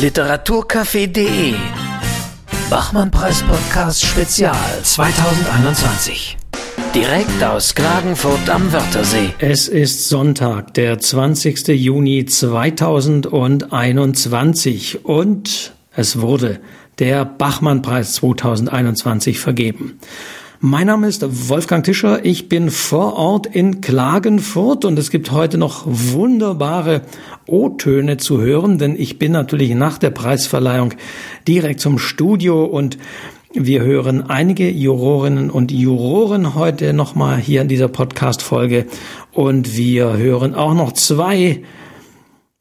Literaturcafé.de Bachmann-Preis-Podcast Spezial 2021. Direkt aus Klagenfurt am Wörthersee. Es ist Sonntag, der 20. Juni 2021 und es wurde der Bachmann-Preis 2021 vergeben. Mein Name ist Wolfgang Tischer. Ich bin vor Ort in Klagenfurt und es gibt heute noch wunderbare O-Töne zu hören, denn ich bin natürlich nach der Preisverleihung direkt zum Studio und wir hören einige Jurorinnen und Juroren heute nochmal hier in dieser Podcast-Folge und wir hören auch noch zwei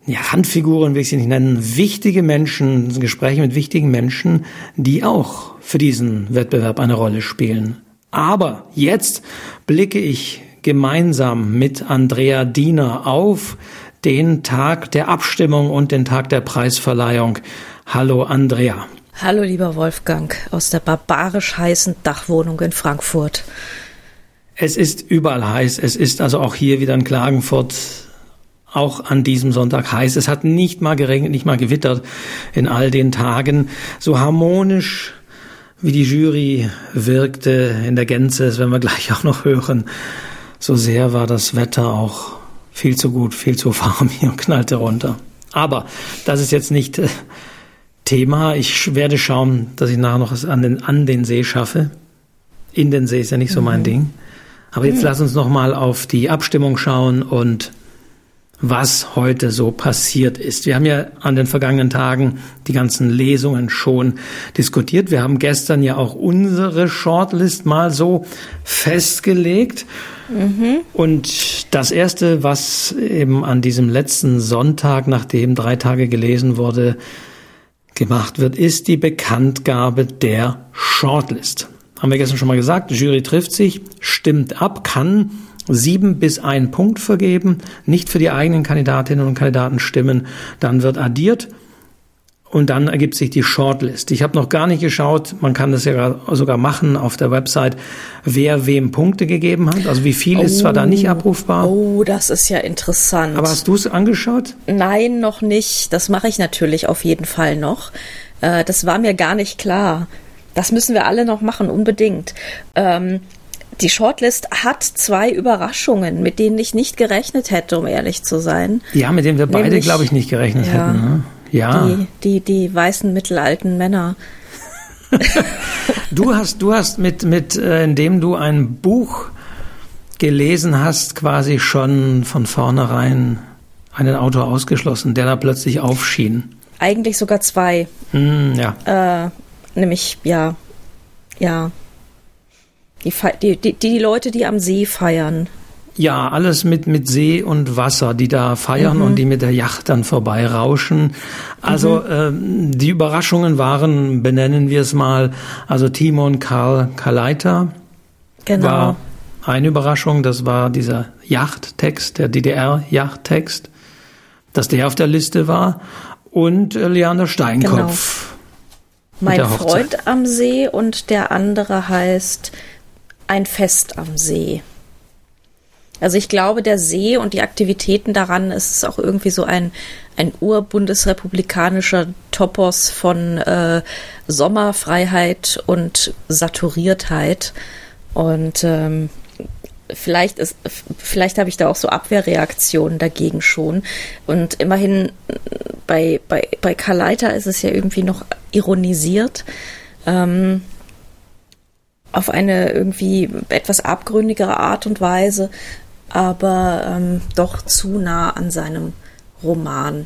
ja, Handfiguren will ich sie nicht nennen, wichtige Menschen, Gespräche mit wichtigen Menschen, die auch für diesen Wettbewerb eine Rolle spielen. Aber jetzt blicke ich gemeinsam mit Andrea Diener auf den Tag der Abstimmung und den Tag der Preisverleihung. Hallo Andrea. Hallo lieber Wolfgang aus der barbarisch heißen Dachwohnung in Frankfurt. Es ist überall heiß. Es ist also auch hier wieder in Klagenfurt auch an diesem Sonntag heiß. Es hat nicht mal geregnet, nicht mal gewittert in all den Tagen. So harmonisch wie die Jury wirkte in der Gänze, das werden wir gleich auch noch hören. So sehr war das Wetter auch viel zu gut, viel zu warm hier und knallte runter. Aber das ist jetzt nicht äh, Thema. Ich werde schauen, dass ich nachher noch es an den, an den See schaffe. In den See ist ja nicht so mein mhm. Ding. Aber jetzt mhm. lass uns noch mal auf die Abstimmung schauen und was heute so passiert ist. Wir haben ja an den vergangenen Tagen die ganzen Lesungen schon diskutiert. Wir haben gestern ja auch unsere Shortlist mal so festgelegt. Mhm. Und das erste, was eben an diesem letzten Sonntag, nachdem drei Tage gelesen wurde, gemacht wird, ist die Bekanntgabe der Shortlist. Haben wir gestern schon mal gesagt, die Jury trifft sich, stimmt ab, kann sieben bis ein Punkt vergeben, nicht für die eigenen Kandidatinnen und Kandidaten stimmen, dann wird addiert und dann ergibt sich die Shortlist. Ich habe noch gar nicht geschaut, man kann das ja sogar machen auf der Website, wer wem Punkte gegeben hat. Also wie viel oh, ist zwar da nicht oh. abrufbar. Oh, das ist ja interessant. Aber hast du es angeschaut? Nein, noch nicht. Das mache ich natürlich auf jeden Fall noch. Äh, das war mir gar nicht klar. Das müssen wir alle noch machen, unbedingt. Ähm, die Shortlist hat zwei Überraschungen, mit denen ich nicht gerechnet hätte, um ehrlich zu sein. Ja, mit denen wir beide, glaube ich, nicht gerechnet ja, hätten. Ne? Ja. Die, die, die weißen mittelalten Männer. du hast, du hast mit, mit, äh, indem du ein Buch gelesen hast, quasi schon von vornherein einen Autor ausgeschlossen, der da plötzlich aufschien. Eigentlich sogar zwei. Mm, ja. Äh, nämlich, ja, ja, die, die, die, die Leute, die am See feiern. Ja, alles mit, mit See und Wasser, die da feiern mhm. und die mit der Yacht dann vorbeirauschen. Also mhm. ähm, die Überraschungen waren, benennen wir es mal, also Timon Karl Kaleiter genau. war eine Überraschung, das war dieser Yachttext, der DDR-Yachttext, dass der auf der Liste war und äh, Leander Steinkopf. Genau. Mein Freund am See und der andere heißt ein Fest am See. Also ich glaube, der See und die Aktivitäten daran ist auch irgendwie so ein, ein urbundesrepublikanischer Topos von äh, Sommerfreiheit und Saturiertheit. Und ähm, vielleicht vielleicht habe ich da auch so Abwehrreaktionen dagegen schon. Und immerhin bei, bei, bei Karl Leiter ist es ja irgendwie noch ironisiert. Ähm, auf eine irgendwie etwas abgründigere Art und Weise, aber ähm, doch zu nah an seinem Roman.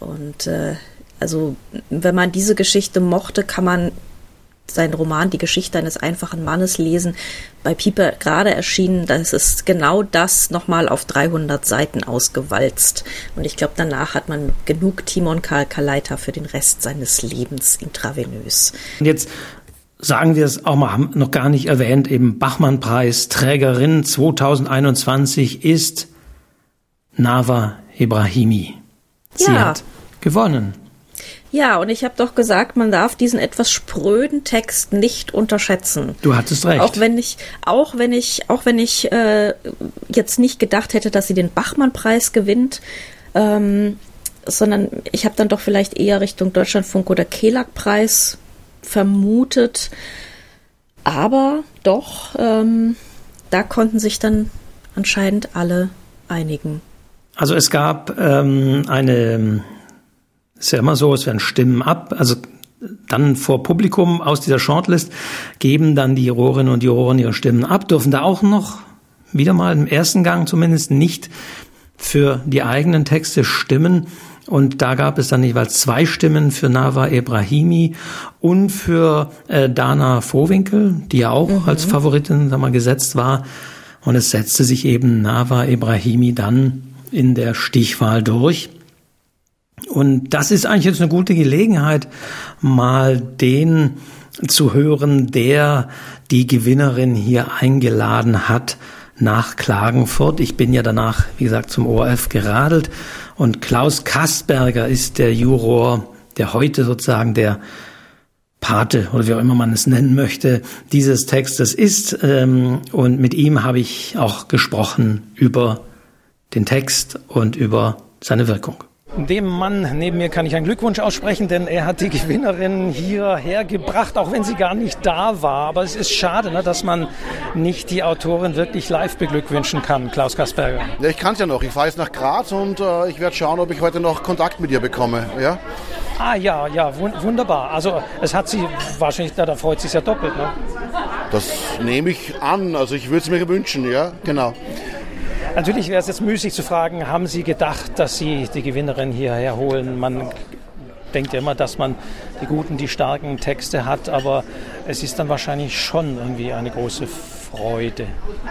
Und äh, also, wenn man diese Geschichte mochte, kann man seinen Roman Die Geschichte eines einfachen Mannes lesen. Bei Pieper gerade erschienen, das ist genau das nochmal auf 300 Seiten ausgewalzt. Und ich glaube, danach hat man genug Timon Karl Kaleiter für den Rest seines Lebens intravenös. Und jetzt sagen wir es auch mal, haben noch gar nicht erwähnt, eben Bachmann-Preis, Trägerin 2021 ist Nava Ibrahimi. Sie ja. hat gewonnen. Ja, und ich habe doch gesagt, man darf diesen etwas spröden Text nicht unterschätzen. Du hattest recht. Auch wenn ich, auch wenn ich, auch wenn ich äh, jetzt nicht gedacht hätte, dass sie den Bachmann-Preis gewinnt, ähm, sondern ich habe dann doch vielleicht eher Richtung Deutschlandfunk oder Kelag-Preis vermutet. Aber doch, ähm, da konnten sich dann anscheinend alle einigen. Also es gab ähm, eine, ist ja immer so, es werden Stimmen ab, also dann vor Publikum aus dieser Shortlist geben dann die Jurorinnen und Juroren ihre Stimmen ab, dürfen da auch noch wieder mal im ersten Gang zumindest nicht für die eigenen Texte stimmen. Und da gab es dann jeweils zwei Stimmen für Nava Ebrahimi und für äh, Dana Vohwinkel, die ja auch mhm. als Favoritin sag mal, gesetzt war. Und es setzte sich eben Nava Ebrahimi dann in der Stichwahl durch. Und das ist eigentlich jetzt eine gute Gelegenheit, mal den zu hören, der die Gewinnerin hier eingeladen hat nach Klagenfurt. Ich bin ja danach, wie gesagt, zum ORF geradelt und Klaus Kastberger ist der Juror, der heute sozusagen der Pate oder wie auch immer man es nennen möchte, dieses Textes ist. Ähm, und mit ihm habe ich auch gesprochen über den Text und über seine Wirkung. Dem Mann neben mir kann ich einen Glückwunsch aussprechen, denn er hat die Gewinnerin hierher gebracht, auch wenn sie gar nicht da war. Aber es ist schade, ne, dass man nicht die Autorin wirklich live beglückwünschen kann, Klaus Kasperger. Ja, ich kann es ja noch. Ich fahre jetzt nach Graz und äh, ich werde schauen, ob ich heute noch Kontakt mit ihr bekomme. Ja? Ah ja, ja, wunderbar. Also es hat sie wahrscheinlich, da, da freut sie sich ja doppelt. Ne? Das nehme ich an. Also ich würde es mir wünschen, ja, genau. Natürlich wäre es jetzt müßig zu fragen, haben Sie gedacht, dass Sie die Gewinnerin hierher holen? Man denkt ja immer, dass man die guten, die starken Texte hat, aber es ist dann wahrscheinlich schon irgendwie eine große Freude.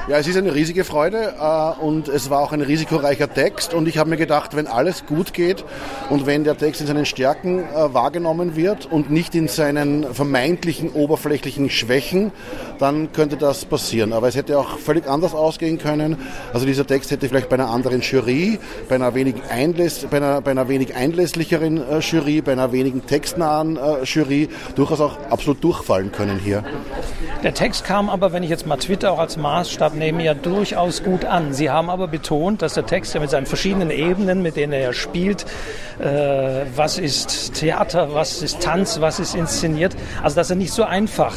Ja, es ist eine riesige Freude äh, und es war auch ein risikoreicher Text und ich habe mir gedacht, wenn alles gut geht und wenn der Text in seinen Stärken äh, wahrgenommen wird und nicht in seinen vermeintlichen oberflächlichen Schwächen, dann könnte das passieren. Aber es hätte auch völlig anders ausgehen können. Also dieser Text hätte vielleicht bei einer anderen Jury, bei einer wenig, einläss, bei einer, bei einer wenig einlässlicheren äh, Jury, bei einer wenigen textnahen Jury durchaus auch absolut durchfallen können hier. Der Text kam aber, wenn ich jetzt mal Twitter auch als Maßstab nehme, ja durchaus gut an. Sie haben aber betont, dass der Text ja mit seinen verschiedenen Ebenen, mit denen er ja spielt, äh, was ist Theater, was ist Tanz, was ist inszeniert, also dass er nicht so einfach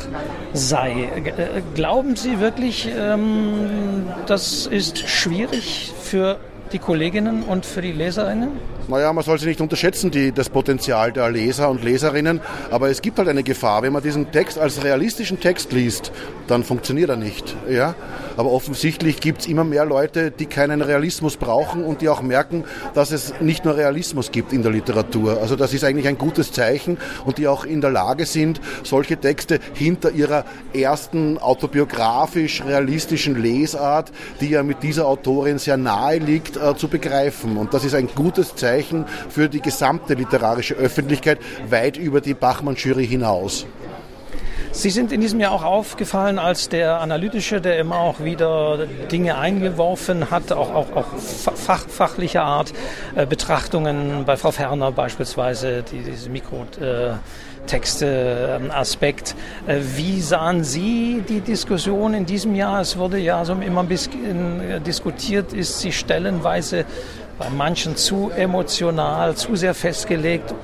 sei. Äh, glauben Sie wirklich, ähm, das ist schwierig für die Kolleginnen und für die Leserinnen? Naja, man soll sie nicht unterschätzen, die, das Potenzial der Leser und Leserinnen. Aber es gibt halt eine Gefahr. Wenn man diesen Text als realistischen Text liest, dann funktioniert er nicht. Ja? Aber offensichtlich gibt es immer mehr Leute, die keinen Realismus brauchen und die auch merken, dass es nicht nur Realismus gibt in der Literatur. Also das ist eigentlich ein gutes Zeichen und die auch in der Lage sind, solche Texte hinter ihrer ersten autobiografisch realistischen Lesart, die ja mit dieser Autorin sehr nahe liegt, äh, zu begreifen. Und das ist ein gutes Zeichen Zeichen für die gesamte literarische Öffentlichkeit weit über die Bachmann-Jury hinaus. Sie sind in diesem Jahr auch aufgefallen als der Analytische, der immer auch wieder Dinge eingeworfen hat, auch, auch, auch fach, fachlicher Art, äh, Betrachtungen bei Frau Ferner beispielsweise, die, diese Mikrotexte-Aspekt. Äh, wie sahen Sie die Diskussion in diesem Jahr? Es wurde ja so immer ein bisschen äh, diskutiert, ist sie stellenweise bei manchen zu emotional, zu sehr festgelegt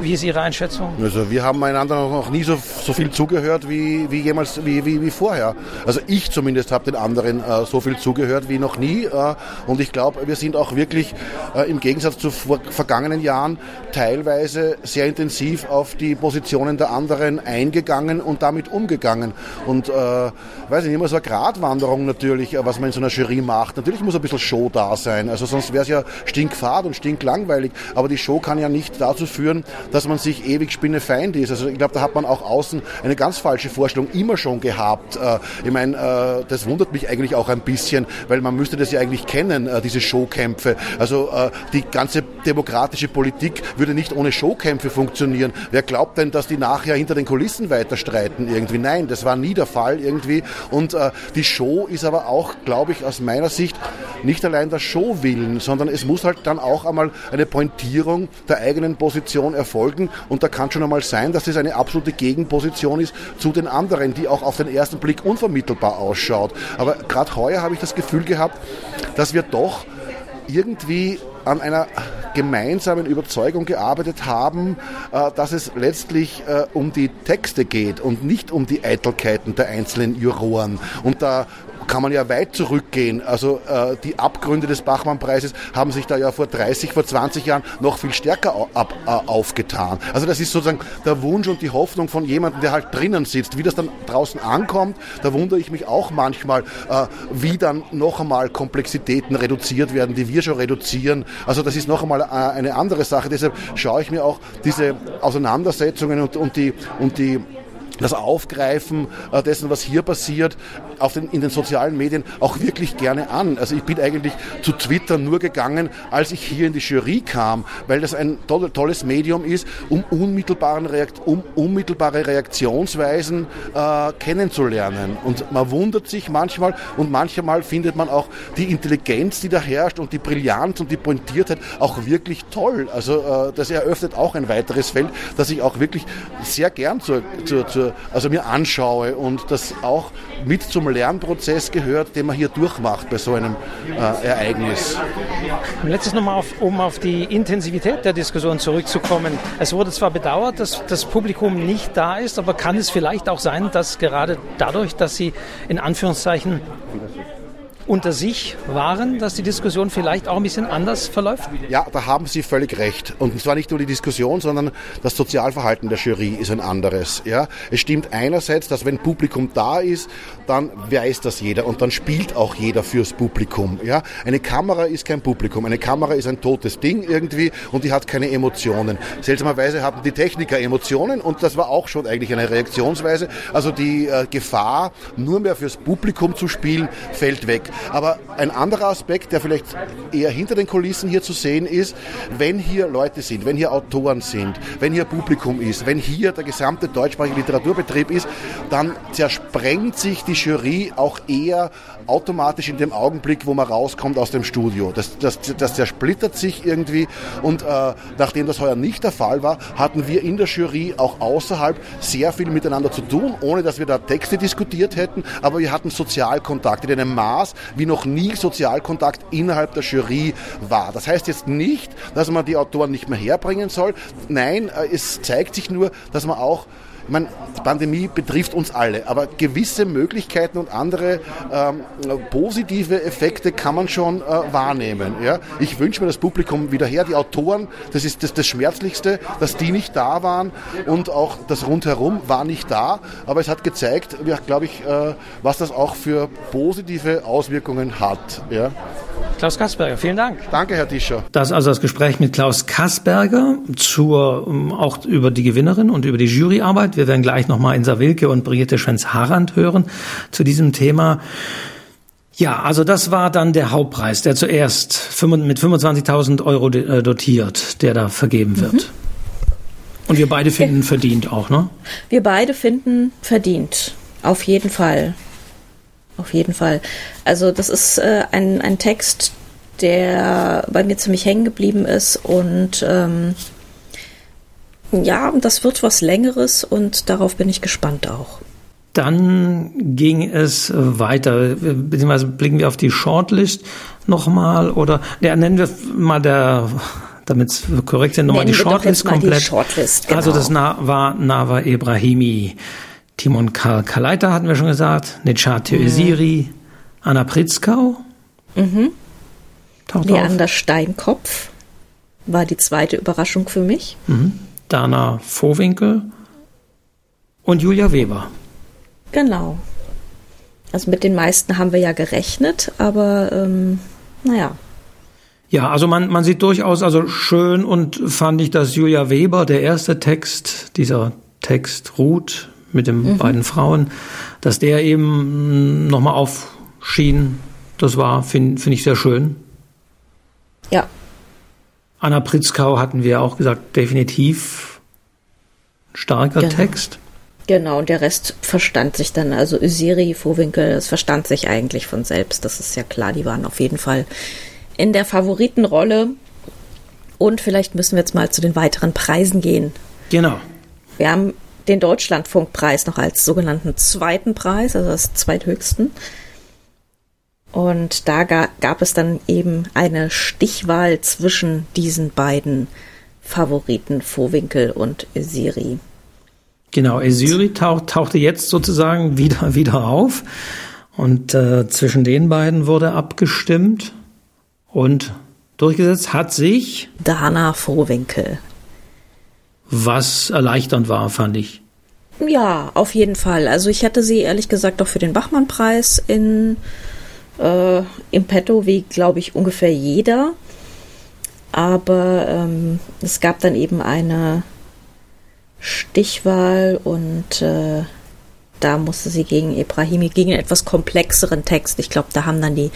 wie ist Ihre Einschätzung? Also wir haben einander noch nie so, so viel zugehört wie, wie jemals wie, wie, wie vorher. Also ich zumindest habe den anderen äh, so viel zugehört wie noch nie. Äh, und ich glaube, wir sind auch wirklich äh, im Gegensatz zu vor, vergangenen Jahren teilweise sehr intensiv auf die Positionen der anderen eingegangen und damit umgegangen. Und äh, weiß ich nicht, immer so eine Gratwanderung natürlich, äh, was man in so einer Jury macht. Natürlich muss ein bisschen Show da sein. Also sonst wäre es ja stinkfad und stinklangweilig. Aber die Show kann ja nicht dazu führen, dass man sich ewig spinnefeind ist. Also ich glaube, da hat man auch außen eine ganz falsche Vorstellung immer schon gehabt. Äh, ich meine, äh, das wundert mich eigentlich auch ein bisschen, weil man müsste das ja eigentlich kennen, äh, diese Showkämpfe. Also die ganze demokratische Politik würde nicht ohne Showkämpfe funktionieren. Wer glaubt denn, dass die nachher hinter den Kulissen weiter streiten irgendwie? Nein, das war nie der Fall irgendwie. Und die Show ist aber auch, glaube ich, aus meiner Sicht nicht allein der Show willen, sondern es muss halt dann auch einmal eine Pointierung der eigenen Position erfolgen folgen. Und da kann schon einmal sein, dass es eine absolute Gegenposition ist zu den anderen, die auch auf den ersten Blick unvermittelbar ausschaut. Aber gerade heuer habe ich das Gefühl gehabt, dass wir doch irgendwie an einer gemeinsamen Überzeugung gearbeitet haben, äh, dass es letztlich äh, um die Texte geht und nicht um die Eitelkeiten der einzelnen Juroren. Und da kann man ja weit zurückgehen. Also äh, die Abgründe des Bachmann-Preises haben sich da ja vor 30, vor 20 Jahren noch viel stärker ab, äh, aufgetan. Also das ist sozusagen der Wunsch und die Hoffnung von jemandem, der halt drinnen sitzt. Wie das dann draußen ankommt, da wundere ich mich auch manchmal, äh, wie dann noch einmal Komplexitäten reduziert werden, die wir schon reduzieren. Also das ist noch einmal äh, eine andere Sache. Deshalb schaue ich mir auch diese Auseinandersetzungen und, und die, und die das Aufgreifen äh, dessen, was hier passiert, auf den, in den sozialen Medien auch wirklich gerne an. Also ich bin eigentlich zu Twitter nur gegangen, als ich hier in die Jury kam, weil das ein toll, tolles Medium ist, um, unmittelbaren Reakt, um unmittelbare Reaktionsweisen äh, kennenzulernen. Und man wundert sich manchmal und manchmal findet man auch die Intelligenz, die da herrscht und die Brillanz und die Pointiertheit auch wirklich toll. Also äh, das eröffnet auch ein weiteres Feld, das ich auch wirklich sehr gern zur, zur, zur also mir anschaue und das auch mit zum Lernprozess gehört, den man hier durchmacht bei so einem äh, Ereignis. Letztes nochmal, auf, um auf die Intensivität der Diskussion zurückzukommen. Es wurde zwar bedauert, dass das Publikum nicht da ist, aber kann es vielleicht auch sein, dass gerade dadurch, dass sie in Anführungszeichen unter sich waren, dass die Diskussion vielleicht auch ein bisschen anders verläuft? Ja, da haben Sie völlig recht. Und zwar nicht nur die Diskussion, sondern das Sozialverhalten der Jury ist ein anderes. Ja, es stimmt einerseits, dass wenn Publikum da ist, dann weiß das jeder und dann spielt auch jeder fürs Publikum. Ja, eine Kamera ist kein Publikum. Eine Kamera ist ein totes Ding irgendwie und die hat keine Emotionen. Seltsamerweise hatten die Techniker Emotionen und das war auch schon eigentlich eine Reaktionsweise. Also die äh, Gefahr, nur mehr fürs Publikum zu spielen, fällt weg. Aber ein anderer Aspekt, der vielleicht eher hinter den Kulissen hier zu sehen ist, wenn hier Leute sind, wenn hier Autoren sind, wenn hier Publikum ist, wenn hier der gesamte deutschsprachige Literaturbetrieb ist, dann zersprengt sich die Jury auch eher automatisch in dem Augenblick, wo man rauskommt aus dem Studio. Das, das, das zersplittert sich irgendwie und äh, nachdem das heuer nicht der Fall war, hatten wir in der Jury auch außerhalb sehr viel miteinander zu tun, ohne dass wir da Texte diskutiert hätten, aber wir hatten Sozialkontakte in einem Maß, wie noch nie Sozialkontakt innerhalb der Jury war. Das heißt jetzt nicht, dass man die Autoren nicht mehr herbringen soll. Nein, äh, es zeigt sich nur, dass man auch ich meine, die Pandemie betrifft uns alle, aber gewisse Möglichkeiten und andere ähm, positive Effekte kann man schon äh, wahrnehmen. Ja? Ich wünsche mir das Publikum wieder her, die Autoren, das ist das, das Schmerzlichste, dass die nicht da waren und auch das Rundherum war nicht da, aber es hat gezeigt, ja, glaube ich, äh, was das auch für positive Auswirkungen hat. Ja? Klaus Kasperger, vielen Dank. Danke, Herr Tischer. Das ist also das Gespräch mit Klaus Kasperger zur, ähm, auch über die Gewinnerin und über die Juryarbeit. Wir werden gleich nochmal Insa Wilke und Brigitte Schwenz-Harand hören zu diesem Thema. Ja, also das war dann der Hauptpreis, der zuerst mit 25.000 Euro äh, dotiert, der da vergeben wird. Mhm. Und wir beide finden verdient auch, ne? Wir beide finden verdient. Auf jeden Fall auf jeden Fall. Also das ist äh, ein, ein Text, der bei mir ziemlich hängen geblieben ist und ähm, ja, das wird was Längeres und darauf bin ich gespannt auch. Dann ging es weiter, beziehungsweise blicken wir auf die Shortlist nochmal oder ja, nennen wir mal der damit es korrekt sind, nochmal die Shortlist komplett. Die Shortlist, genau. Also das war Nava Ibrahimi, Timon Karl Kaleiter hatten wir schon gesagt, Nechat Öziri, mhm. Anna Pritzkau. Mhm. Leander auf. Steinkopf war die zweite Überraschung für mich. Mhm. Dana Vohwinkel und Julia Weber. Genau. Also mit den meisten haben wir ja gerechnet, aber ähm, naja. Ja, also man, man sieht durchaus, also schön und fand ich, dass Julia Weber, der erste Text, dieser Text Ruth, mit den mhm. beiden Frauen, dass der eben nochmal aufschien. Das war, finde find ich sehr schön. Ja. Anna Pritzkau hatten wir auch gesagt, definitiv starker genau. Text. Genau, und der Rest verstand sich dann, also Usiri, Vorwinkel, das verstand sich eigentlich von selbst. Das ist ja klar, die waren auf jeden Fall in der Favoritenrolle. Und vielleicht müssen wir jetzt mal zu den weiteren Preisen gehen. Genau. Wir haben den Deutschlandfunkpreis noch als sogenannten zweiten Preis, also das zweithöchsten. Und da gab es dann eben eine Stichwahl zwischen diesen beiden Favoriten, Vorwinkel und Siri. Genau, Esiri tauch, tauchte jetzt sozusagen wieder, wieder auf. Und äh, zwischen den beiden wurde abgestimmt. Und durchgesetzt hat sich Dana Vorwinkel. Was erleichternd war, fand ich. Ja, auf jeden Fall. Also ich hatte sie ehrlich gesagt auch für den Bachmann-Preis in äh, im Petto, wie glaube ich ungefähr jeder. Aber ähm, es gab dann eben eine Stichwahl und äh, da musste sie gegen Ibrahimi, gegen einen etwas komplexeren Text. Ich glaube, da haben dann die,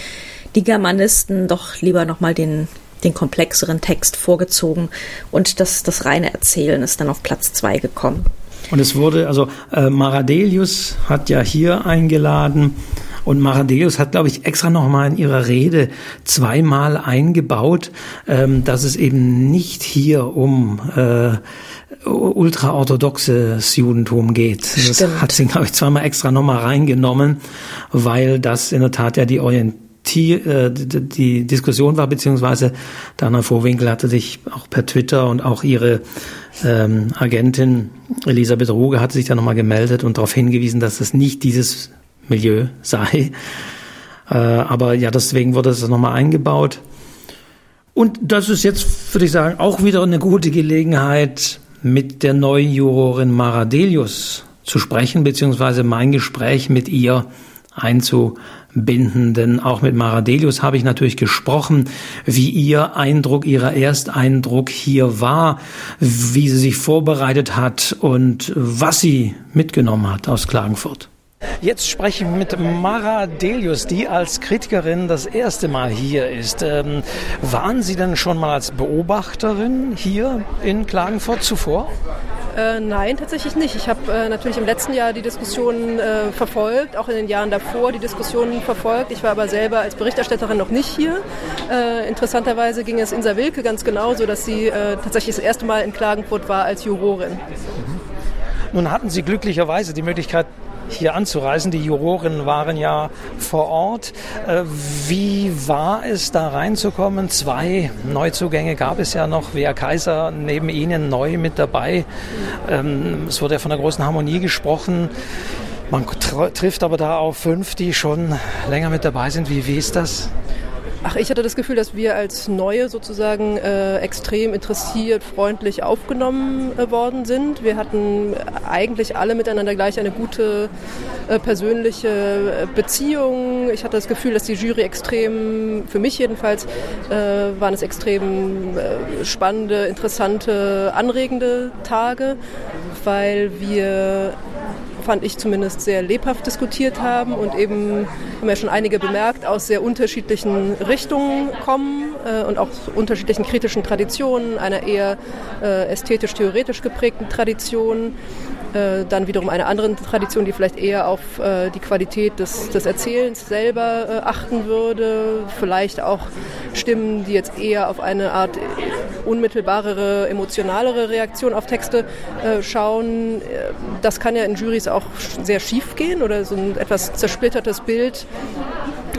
die Germanisten doch lieber nochmal den, den komplexeren Text vorgezogen und das, das reine Erzählen ist dann auf Platz zwei gekommen. Und es wurde, also äh, Maradelius hat ja hier eingeladen und Maradelius hat, glaube ich, extra nochmal in ihrer Rede zweimal eingebaut, ähm, dass es eben nicht hier um äh, ultraorthodoxes Judentum geht. Das Stimmt. hat sie, glaube ich, zweimal extra nochmal reingenommen, weil das in der Tat ja die Orientierung äh, die Diskussion war, beziehungsweise Dana Vorwinkel hatte sich auch per Twitter und auch ihre ähm, Agentin Elisabeth Ruge hat sich da nochmal gemeldet und darauf hingewiesen, dass es nicht dieses Milieu sei. Äh, aber ja, deswegen wurde es nochmal eingebaut. Und das ist jetzt, würde ich sagen, auch wieder eine gute Gelegenheit, mit der neuen Jurorin Maradelius zu sprechen, beziehungsweise mein Gespräch mit ihr einzubinden. Denn auch mit Maradelius habe ich natürlich gesprochen, wie ihr Eindruck, ihrer Ersteindruck hier war, wie sie sich vorbereitet hat und was sie mitgenommen hat aus Klagenfurt. Jetzt spreche ich mit Mara Delius, die als Kritikerin das erste Mal hier ist. Ähm, waren Sie denn schon mal als Beobachterin hier in Klagenfurt zuvor? Äh, nein, tatsächlich nicht. Ich habe äh, natürlich im letzten Jahr die Diskussionen äh, verfolgt, auch in den Jahren davor die Diskussionen verfolgt. Ich war aber selber als Berichterstatterin noch nicht hier. Äh, interessanterweise ging es Insa Wilke ganz genauso, dass sie äh, tatsächlich das erste Mal in Klagenfurt war als Jurorin. Nun hatten Sie glücklicherweise die Möglichkeit, hier anzureisen. Die Juroren waren ja vor Ort. Äh, wie war es, da reinzukommen? Zwei Neuzugänge gab es ja noch. Wea Kaiser neben Ihnen neu mit dabei. Ähm, es wurde ja von der großen Harmonie gesprochen. Man trifft aber da auf fünf, die schon länger mit dabei sind. Wie, wie ist das? Ach, ich hatte das Gefühl, dass wir als Neue sozusagen äh, extrem interessiert, freundlich aufgenommen äh, worden sind. Wir hatten eigentlich alle miteinander gleich eine gute äh, persönliche äh, Beziehung. Ich hatte das Gefühl, dass die Jury extrem, für mich jedenfalls, äh, waren es extrem äh, spannende, interessante, anregende Tage, weil wir fand ich zumindest, sehr lebhaft diskutiert haben und eben, haben ja schon einige bemerkt, aus sehr unterschiedlichen Richtungen kommen äh, und auch unterschiedlichen kritischen Traditionen, einer eher äh, ästhetisch-theoretisch geprägten Tradition äh, dann wiederum einer anderen Tradition, die vielleicht eher auf äh, die Qualität des, des Erzählens selber äh, achten würde. Vielleicht auch Stimmen, die jetzt eher auf eine Art unmittelbarere, emotionalere Reaktion auf Texte äh, schauen. Das kann ja in Juries auch sehr schief gehen oder so ein etwas zersplittertes Bild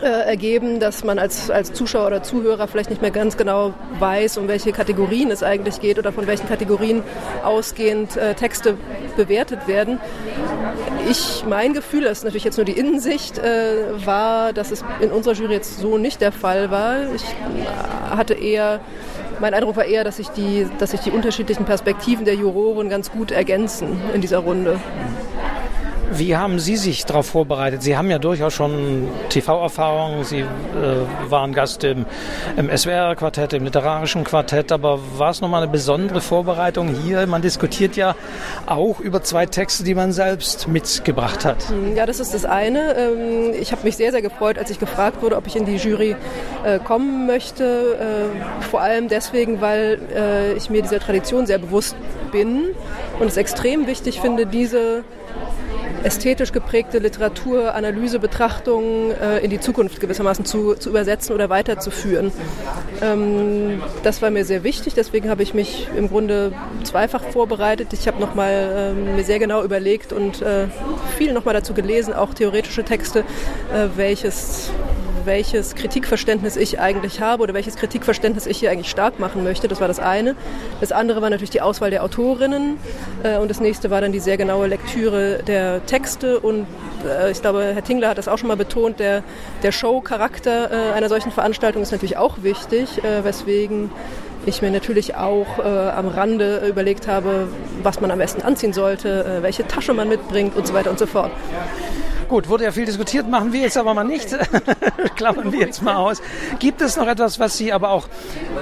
äh, ergeben, dass man als, als Zuschauer oder Zuhörer vielleicht nicht mehr ganz genau weiß, um welche Kategorien es eigentlich geht oder von welchen Kategorien ausgehend äh, Texte bewertet werden. Ich, mein Gefühl, das ist natürlich jetzt nur die Innensicht, äh, war, dass es in unserer Jury jetzt so nicht der Fall war. Ich hatte eher mein Eindruck war eher, dass sich die, dass sich die unterschiedlichen Perspektiven der Juroren ganz gut ergänzen in dieser Runde. Wie haben Sie sich darauf vorbereitet? Sie haben ja durchaus schon TV-Erfahrung. Sie äh, waren Gast im, im SWR-Quartett, im literarischen Quartett. Aber war es nochmal eine besondere Vorbereitung hier? Man diskutiert ja auch über zwei Texte, die man selbst mitgebracht hat. Hm, ja, das ist das eine. Ähm, ich habe mich sehr, sehr gefreut, als ich gefragt wurde, ob ich in die Jury äh, kommen möchte. Äh, vor allem deswegen, weil äh, ich mir dieser Tradition sehr bewusst bin und es extrem wichtig finde, diese ästhetisch geprägte Literatur, Analyse, Betrachtung äh, in die Zukunft gewissermaßen zu, zu übersetzen oder weiterzuführen. Ähm, das war mir sehr wichtig, deswegen habe ich mich im Grunde zweifach vorbereitet. Ich habe nochmal äh, mir sehr genau überlegt und äh, viel nochmal dazu gelesen, auch theoretische Texte, äh, welches welches Kritikverständnis ich eigentlich habe oder welches Kritikverständnis ich hier eigentlich stark machen möchte. Das war das eine. Das andere war natürlich die Auswahl der Autorinnen äh, und das nächste war dann die sehr genaue Lektüre der Texte und äh, ich glaube, Herr Tingler hat das auch schon mal betont, der, der Show-Charakter äh, einer solchen Veranstaltung ist natürlich auch wichtig, äh, weswegen ich mir natürlich auch äh, am Rande überlegt habe, was man am besten anziehen sollte, äh, welche Tasche man mitbringt und so weiter und so fort. Gut, wurde ja viel diskutiert, machen wir jetzt aber mal nicht. Klammern wir jetzt mal aus. Gibt es noch etwas, was Sie aber auch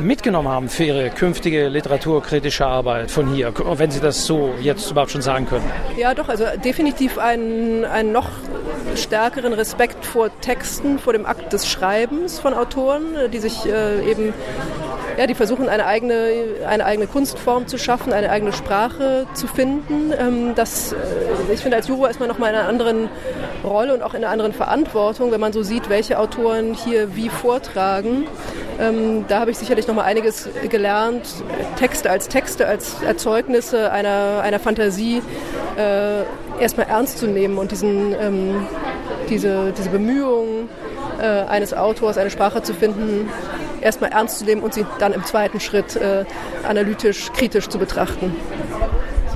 mitgenommen haben für Ihre künftige literaturkritische Arbeit von hier, wenn Sie das so jetzt überhaupt schon sagen können? Ja, doch, also definitiv einen, einen noch stärkeren Respekt vor Texten, vor dem Akt des Schreibens von Autoren, die sich äh, eben ja, die versuchen eine eigene, eine eigene Kunstform zu schaffen, eine eigene Sprache zu finden. Ähm, das, äh, ich finde, als Juror ist man nochmal in einer anderen Rolle und auch in einer anderen Verantwortung, wenn man so sieht, welche Autoren hier wie vortragen. Ähm, da habe ich sicherlich nochmal einiges gelernt, Texte als Texte, als Erzeugnisse einer, einer Fantasie äh, erstmal ernst zu nehmen und diesen, ähm, diese, diese Bemühungen äh, eines Autors, eine Sprache zu finden, erstmal ernst zu nehmen und sie dann im zweiten Schritt äh, analytisch, kritisch zu betrachten.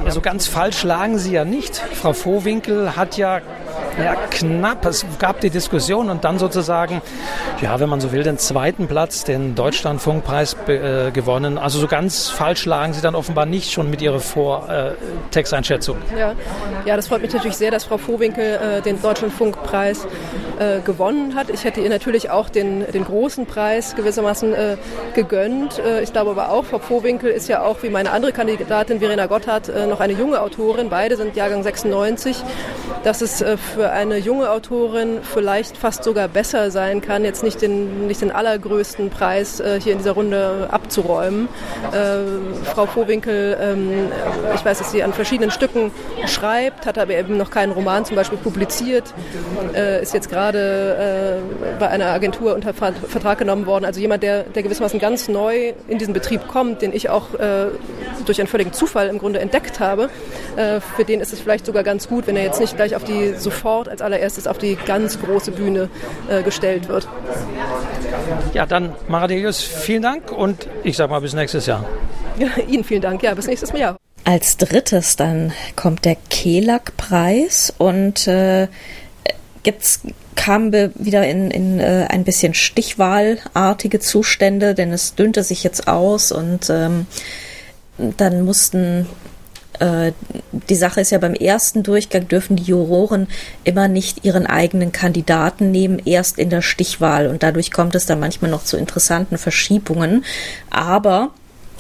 Also ganz falsch lagen Sie ja nicht. Frau Vohwinkel hat ja ja, knapp. Es gab die Diskussion und dann sozusagen, ja, wenn man so will, den zweiten Platz, den Deutschlandfunkpreis äh, gewonnen. Also so ganz falsch lagen Sie dann offenbar nicht schon mit Ihrer Vortexteinschätzung. Äh, ja. ja, das freut mich natürlich sehr, dass Frau Vohwinkel äh, den Deutschlandfunkpreis äh, gewonnen hat. Ich hätte ihr natürlich auch den, den großen Preis gewissermaßen äh, gegönnt. Äh, ich glaube aber auch, Frau Vohwinkel ist ja auch wie meine andere Kandidatin Verena Gotthard noch eine junge Autorin. Beide sind Jahrgang 96. Das ist für für eine junge Autorin vielleicht fast sogar besser sein kann, jetzt nicht den, nicht den allergrößten Preis äh, hier in dieser Runde abzuräumen. Äh, Frau Vohwinkel, ähm, ich weiß, dass sie an verschiedenen Stücken schreibt, hat aber eben noch keinen Roman zum Beispiel publiziert, äh, ist jetzt gerade äh, bei einer Agentur unter Vertrag genommen worden. Also jemand, der, der gewissermaßen ganz neu in diesen Betrieb kommt, den ich auch äh, durch einen völligen Zufall im Grunde entdeckt habe. Äh, für den ist es vielleicht sogar ganz gut, wenn er jetzt nicht gleich auf die sofort als allererstes auf die ganz große Bühne äh, gestellt wird. Ja, dann Maradelius, vielen Dank und ich sage mal bis nächstes Jahr. Ja, Ihnen vielen Dank, ja, bis nächstes Jahr. Als drittes dann kommt der Kelak-Preis und äh, jetzt kamen wir wieder in, in äh, ein bisschen stichwahlartige Zustände, denn es dünnte sich jetzt aus und ähm, dann mussten äh, die Sache ist ja beim ersten Durchgang dürfen die Juroren immer nicht ihren eigenen Kandidaten nehmen, erst in der Stichwahl. Und dadurch kommt es dann manchmal noch zu interessanten Verschiebungen. Aber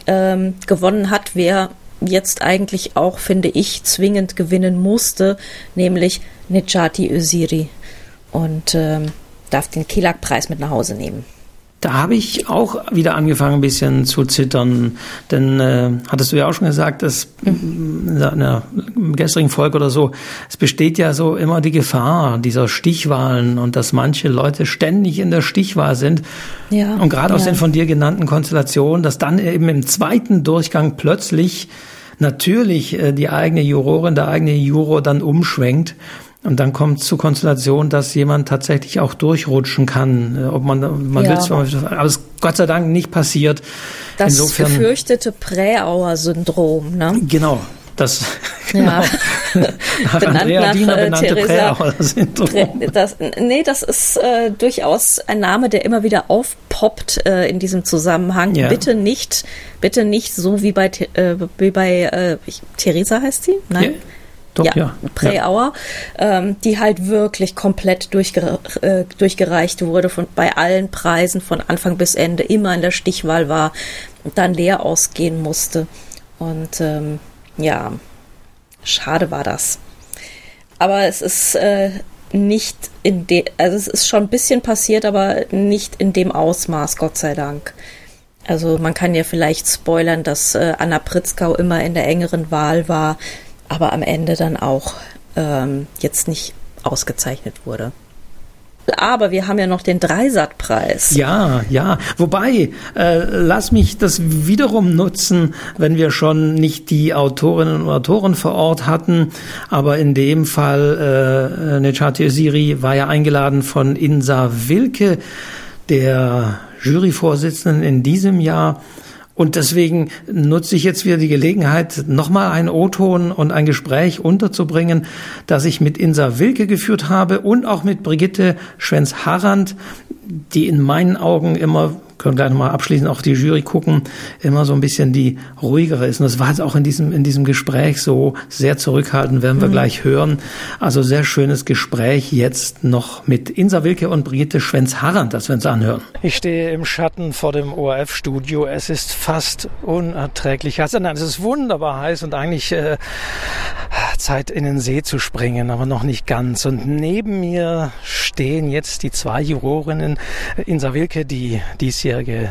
ähm, gewonnen hat, wer jetzt eigentlich auch, finde ich, zwingend gewinnen musste, nämlich Nejati Öziri. Und ähm, darf den Kelak-Preis mit nach Hause nehmen. Da habe ich auch wieder angefangen, ein bisschen zu zittern. Denn äh, hattest du ja auch schon gesagt, dass in der gestrigen Folge oder so, es besteht ja so immer die Gefahr dieser Stichwahlen und dass manche Leute ständig in der Stichwahl sind. Ja, und gerade ja. aus den von dir genannten Konstellationen, dass dann eben im zweiten Durchgang plötzlich natürlich äh, die eigene Jurorin, der eigene Juror dann umschwenkt und dann kommt zur Konstellation, dass jemand tatsächlich auch durchrutschen kann. Äh, ob man, man ja. will aber es ist Gott sei Dank nicht passiert. Das Insofern, gefürchtete Präauer-Syndrom, ne? Genau. Das, genau. Ja. nach benannt Andrea nach, Diener äh, benannte Präauer-Syndrom. Das, nee, das ist äh, durchaus ein Name, der immer wieder aufpoppt äh, in diesem Zusammenhang. Ja. Bitte nicht, bitte nicht so wie bei, äh, wie bei äh, Theresa heißt sie? Nein? Ja. Doch, ja, ja. Präauer, ja. ähm, die halt wirklich komplett durchge äh, durchgereicht wurde von bei allen Preisen von Anfang bis Ende immer in der Stichwahl war und dann leer ausgehen musste. Und ähm, ja, schade war das. Aber es ist äh, nicht in dem, also es ist schon ein bisschen passiert, aber nicht in dem Ausmaß, Gott sei Dank. Also man kann ja vielleicht spoilern, dass äh, Anna Pritzkau immer in der engeren Wahl war aber am Ende dann auch ähm, jetzt nicht ausgezeichnet wurde. Aber wir haben ja noch den Dreisattpreis. Ja, ja. Wobei, äh, lass mich das wiederum nutzen, wenn wir schon nicht die Autorinnen und Autoren vor Ort hatten. Aber in dem Fall, äh, Necati Osiri war ja eingeladen von Insa Wilke, der Juryvorsitzenden in diesem Jahr. Und deswegen nutze ich jetzt wieder die Gelegenheit, nochmal einen O-Ton und ein Gespräch unterzubringen, das ich mit Insa Wilke geführt habe und auch mit Brigitte Schwenz-Harrand, die in meinen Augen immer können gleich nochmal abschließend auf die Jury gucken, immer so ein bisschen die ruhigere ist. Und das war jetzt auch in diesem, in diesem Gespräch so sehr zurückhaltend, werden wir mhm. gleich hören. Also sehr schönes Gespräch jetzt noch mit Insa Wilke und Brigitte Schwenz-Harrand, das wir uns anhören. Ich stehe im Schatten vor dem ORF-Studio. Es ist fast unerträglich heiß. Nein, es ist wunderbar heiß und eigentlich äh, Zeit in den See zu springen, aber noch nicht ganz. Und neben mir stehen jetzt die zwei Jurorinnen, Insa Wilke, die dies diesjährige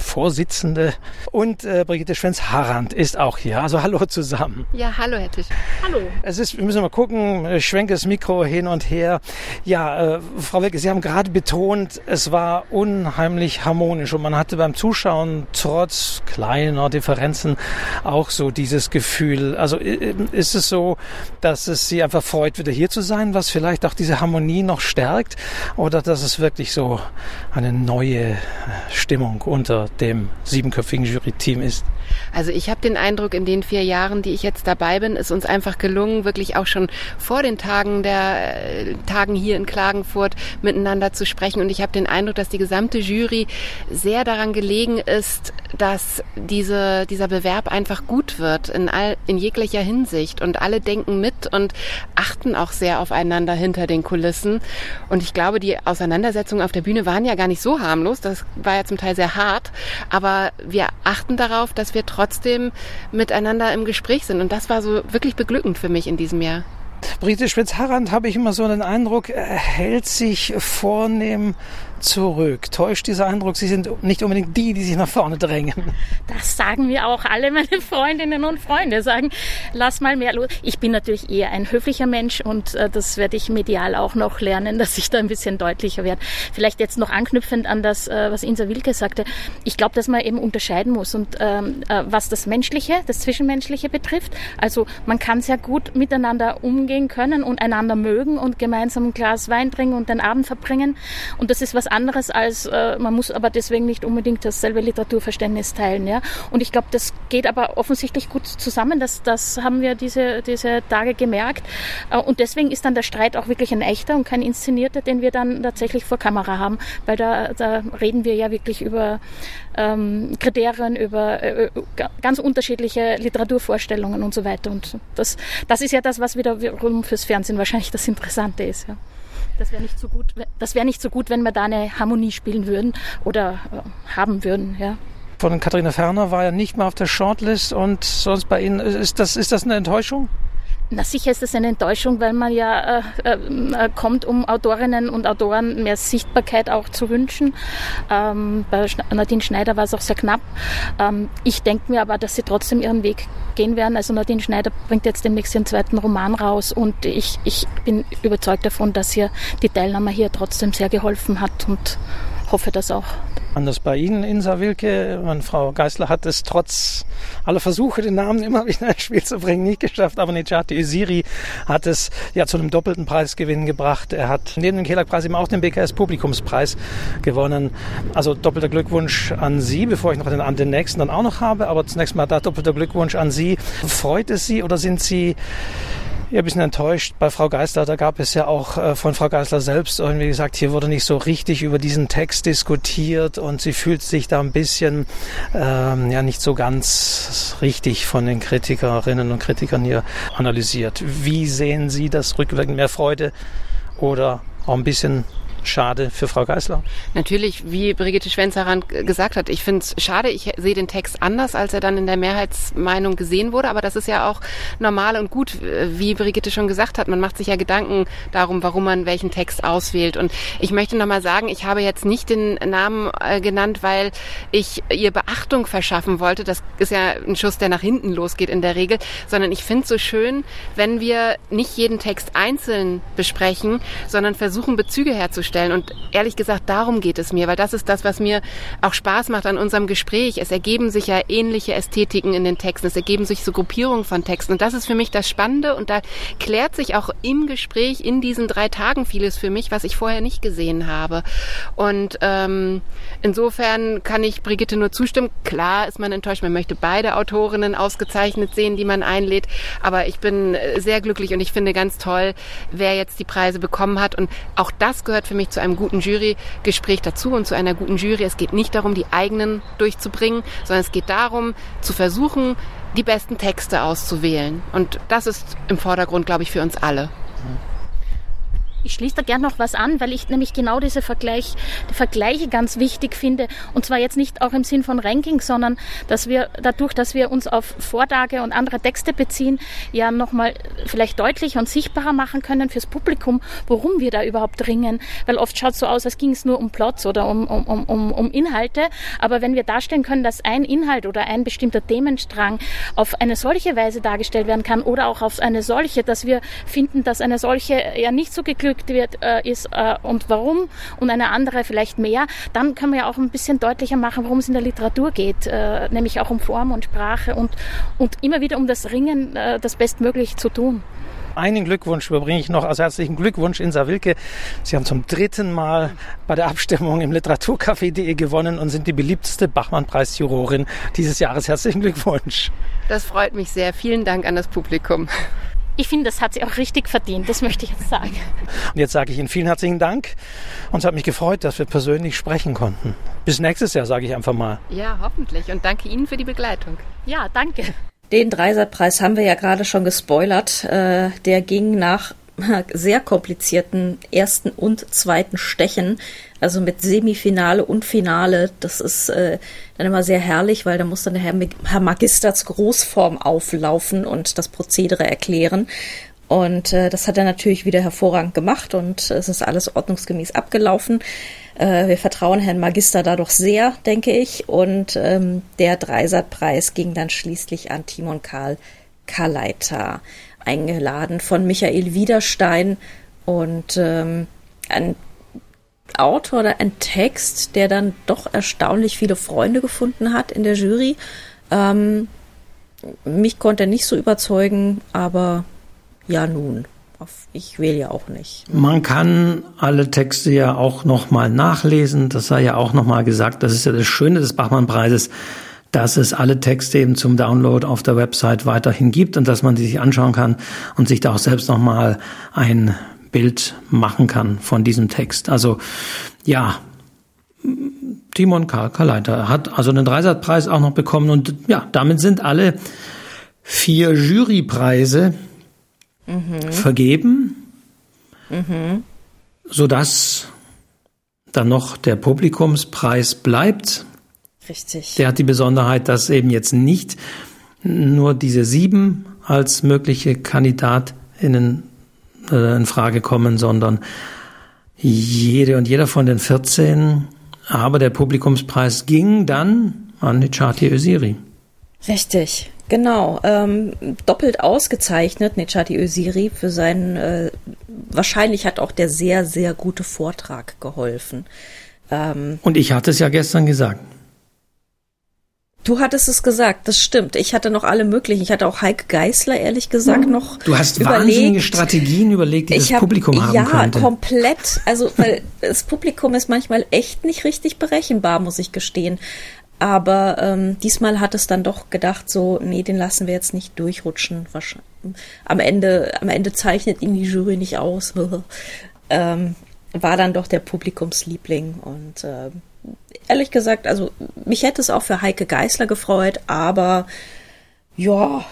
Vorsitzende. Und äh, Brigitte Schwenz-Harrand ist auch hier. Also hallo zusammen. Ja, hallo Herr Tisch. Hallo. Es ist, wir müssen mal gucken, ich schwenke das Mikro hin und her. Ja, äh, Frau Wilke, Sie haben gerade betont, es war unheimlich harmonisch und man hatte beim Zuschauen trotz kleiner Differenzen auch so dieses Gefühl. Also äh, ist es so, dass es Sie einfach freut, wieder hier zu sein, was vielleicht auch diese Harmonie noch stärkt oder dass es wirklich so eine neue Stimmung unter dem siebenköpfigen Jury-Team ist. Also ich habe den Eindruck, in den vier Jahren, die ich jetzt dabei bin, ist uns einfach gelungen, wirklich auch schon vor den Tagen der äh, Tagen hier in Klagenfurt miteinander zu sprechen. Und ich habe den Eindruck, dass die gesamte Jury sehr daran gelegen ist, dass diese, dieser Bewerb einfach gut wird in, all, in jeglicher Hinsicht. Und alle denken mit und achten auch sehr aufeinander hinter den Kulissen. Und ich glaube, die Auseinandersetzungen auf der Bühne waren ja gar nicht so harmlos. Das war ja zum Teil sehr hart. Aber wir achten darauf, dass wir trotzdem miteinander im Gespräch sind. Und das war so wirklich beglückend für mich in diesem Jahr. Brigitte Spitz-Harrand, habe ich immer so den Eindruck, hält sich vornehm zurück. Täuscht dieser Eindruck, Sie sind nicht unbedingt die, die sich nach vorne drängen. Das sagen mir auch alle meine Freundinnen und Freunde, sagen, lass mal mehr los. Ich bin natürlich eher ein höflicher Mensch und äh, das werde ich medial auch noch lernen, dass ich da ein bisschen deutlicher werde. Vielleicht jetzt noch anknüpfend an das, äh, was Insa Wilke sagte. Ich glaube, dass man eben unterscheiden muss und ähm, äh, was das Menschliche, das Zwischenmenschliche betrifft. Also man kann sehr gut miteinander umgehen können und einander mögen und gemeinsam ein Glas Wein trinken und den Abend verbringen. Und das ist was anderes als, äh, man muss aber deswegen nicht unbedingt dasselbe Literaturverständnis teilen. Ja? Und ich glaube, das geht aber offensichtlich gut zusammen. Das, das haben wir diese, diese Tage gemerkt. Äh, und deswegen ist dann der Streit auch wirklich ein echter und kein inszenierter, den wir dann tatsächlich vor Kamera haben. Weil da, da reden wir ja wirklich über ähm, Kriterien, über äh, ganz unterschiedliche Literaturvorstellungen und so weiter. Und das, das ist ja das, was wiederum fürs Fernsehen wahrscheinlich das Interessante ist. Ja. Das wäre nicht so gut. Das wäre nicht so gut, wenn wir da eine Harmonie spielen würden oder äh, haben würden, ja. Von Katharina Ferner war ja nicht mehr auf der Shortlist und sonst bei Ihnen ist das ist das eine Enttäuschung? Na sicher ist das eine Enttäuschung, weil man ja äh, äh, kommt, um Autorinnen und Autoren mehr Sichtbarkeit auch zu wünschen. Ähm, bei Nadine Schneider war es auch sehr knapp. Ähm, ich denke mir aber, dass sie trotzdem ihren Weg gehen werden. Also Nadine Schneider bringt jetzt demnächst ihren zweiten Roman raus und ich, ich bin überzeugt davon, dass ihr die Teilnahme hier trotzdem sehr geholfen hat und hoffe das auch. Anders bei Ihnen, Insa Wilke. Meine Frau Geisler hat es trotz aller Versuche, den Namen immer wieder ins Spiel zu bringen, nicht geschafft. Aber Nejati Isiri hat es ja zu einem doppelten Preisgewinn gebracht. Er hat neben dem Kelag-Preis eben auch den BKS Publikumspreis gewonnen. Also doppelter Glückwunsch an Sie, bevor ich noch den, an den nächsten dann auch noch habe. Aber zunächst mal da doppelter Glückwunsch an Sie. Freut es Sie oder sind Sie ja, ein bisschen enttäuscht bei Frau Geisler. Da gab es ja auch äh, von Frau Geisler selbst irgendwie gesagt, hier wurde nicht so richtig über diesen Text diskutiert und sie fühlt sich da ein bisschen ähm, ja nicht so ganz richtig von den Kritikerinnen und Kritikern hier analysiert. Wie sehen Sie das rückwirkend? Mehr Freude oder auch ein bisschen schade für Frau Geisler? Natürlich, wie Brigitte Schwenzeran gesagt hat, ich finde es schade. Ich sehe den Text anders, als er dann in der Mehrheitsmeinung gesehen wurde. Aber das ist ja auch normal und gut, wie Brigitte schon gesagt hat. Man macht sich ja Gedanken darum, warum man welchen Text auswählt. Und ich möchte nochmal sagen, ich habe jetzt nicht den Namen äh, genannt, weil ich ihr Beachtung verschaffen wollte. Das ist ja ein Schuss, der nach hinten losgeht in der Regel. Sondern ich finde es so schön, wenn wir nicht jeden Text einzeln besprechen, sondern versuchen, Bezüge herzustellen. Und ehrlich gesagt, darum geht es mir, weil das ist das, was mir auch Spaß macht an unserem Gespräch. Es ergeben sich ja ähnliche Ästhetiken in den Texten. Es ergeben sich so Gruppierungen von Texten. Und das ist für mich das Spannende. Und da klärt sich auch im Gespräch in diesen drei Tagen vieles für mich, was ich vorher nicht gesehen habe. Und ähm, insofern kann ich Brigitte nur zustimmen. Klar ist man enttäuscht. Man möchte beide Autorinnen ausgezeichnet sehen, die man einlädt. Aber ich bin sehr glücklich und ich finde ganz toll, wer jetzt die Preise bekommen hat. Und auch das gehört für mich zu einem guten Jurygespräch dazu und zu einer guten Jury. Es geht nicht darum, die eigenen durchzubringen, sondern es geht darum, zu versuchen, die besten Texte auszuwählen. Und das ist im Vordergrund, glaube ich, für uns alle. Ich schließe da gern noch was an, weil ich nämlich genau diese Vergleich, die Vergleiche ganz wichtig finde. Und zwar jetzt nicht auch im Sinn von Ranking, sondern dass wir dadurch, dass wir uns auf Vortage und andere Texte beziehen, ja nochmal vielleicht deutlicher und sichtbarer machen können fürs Publikum, worum wir da überhaupt ringen. Weil oft schaut es so aus, als ging es nur um Plots oder um, um, um, um Inhalte. Aber wenn wir darstellen können, dass ein Inhalt oder ein bestimmter Themenstrang auf eine solche Weise dargestellt werden kann oder auch auf eine solche, dass wir finden, dass eine solche ja nicht so geglückt ausgedrückt wird, äh, ist äh, und warum und eine andere vielleicht mehr, dann können wir ja auch ein bisschen deutlicher machen, worum es in der Literatur geht, äh, nämlich auch um Form und Sprache und, und immer wieder um das Ringen, äh, das bestmöglich zu tun einen Glückwunsch überbringe ich noch. Also herzlichen Glückwunsch, Insa Wilke. Sie haben zum dritten Mal bei der Abstimmung im Literaturcafé.de gewonnen und sind die beliebteste Bachmann-Preisjurorin dieses Jahres. Herzlichen Glückwunsch. Das freut mich sehr. Vielen Dank an das Publikum ich finde, das hat sie auch richtig verdient, das möchte ich jetzt sagen. Und jetzt sage ich Ihnen vielen herzlichen Dank und es hat mich gefreut, dass wir persönlich sprechen konnten. Bis nächstes Jahr, sage ich einfach mal. Ja, hoffentlich und danke Ihnen für die Begleitung. Ja, danke. Den Dreiserpreis haben wir ja gerade schon gespoilert. Äh, der ging nach sehr komplizierten ersten und zweiten Stechen, also mit Semifinale und Finale. Das ist äh, dann immer sehr herrlich, weil da muss dann der Herr, Herr Magister Großform auflaufen und das Prozedere erklären. Und äh, das hat er natürlich wieder hervorragend gemacht und es ist alles ordnungsgemäß abgelaufen. Äh, wir vertrauen Herrn Magister dadurch sehr, denke ich. Und ähm, der Dreiserpreis ging dann schließlich an Timon Karl Kaleiter eingeladen von Michael Wiederstein und ähm, ein Autor oder ein Text, der dann doch erstaunlich viele Freunde gefunden hat in der Jury. Ähm, mich konnte er nicht so überzeugen, aber ja nun. Ich wähle ja auch nicht. Man kann alle Texte ja auch nochmal nachlesen. Das sei ja auch nochmal gesagt. Das ist ja das Schöne des Bachmann-Preises dass es alle Texte eben zum Download auf der Website weiterhin gibt und dass man die sich anschauen kann und sich da auch selbst nochmal ein Bild machen kann von diesem Text. Also ja, Timon Karl Kaleiter hat also einen Dreisatzpreis auch noch bekommen und ja, damit sind alle vier Jurypreise mhm. vergeben, mhm. sodass dann noch der Publikumspreis bleibt. Richtig. Der hat die Besonderheit, dass eben jetzt nicht nur diese sieben als mögliche KandidatInnen äh, in Frage kommen, sondern jede und jeder von den 14. Aber der Publikumspreis ging dann an Nechati Öziri. Richtig, genau. Ähm, doppelt ausgezeichnet, Nechati Öziri, für seinen, äh, wahrscheinlich hat auch der sehr, sehr gute Vortrag geholfen. Ähm, und ich hatte es ja gestern gesagt. Du hattest es gesagt, das stimmt. Ich hatte noch alle möglichen. Ich hatte auch Heike Geißler, ehrlich gesagt, mhm. noch. Du hast überlegt. wahnsinnige Strategien überlegt, die ich das hab, Publikum haben ja, könnte. Ja, komplett. Also, weil das Publikum ist manchmal echt nicht richtig berechenbar, muss ich gestehen. Aber ähm, diesmal hat es dann doch gedacht, so, nee, den lassen wir jetzt nicht durchrutschen. Am Ende, am Ende zeichnet ihn die Jury nicht aus. ähm, war dann doch der Publikumsliebling und äh, ehrlich gesagt, also mich hätte es auch für Heike Geißler gefreut, aber ja,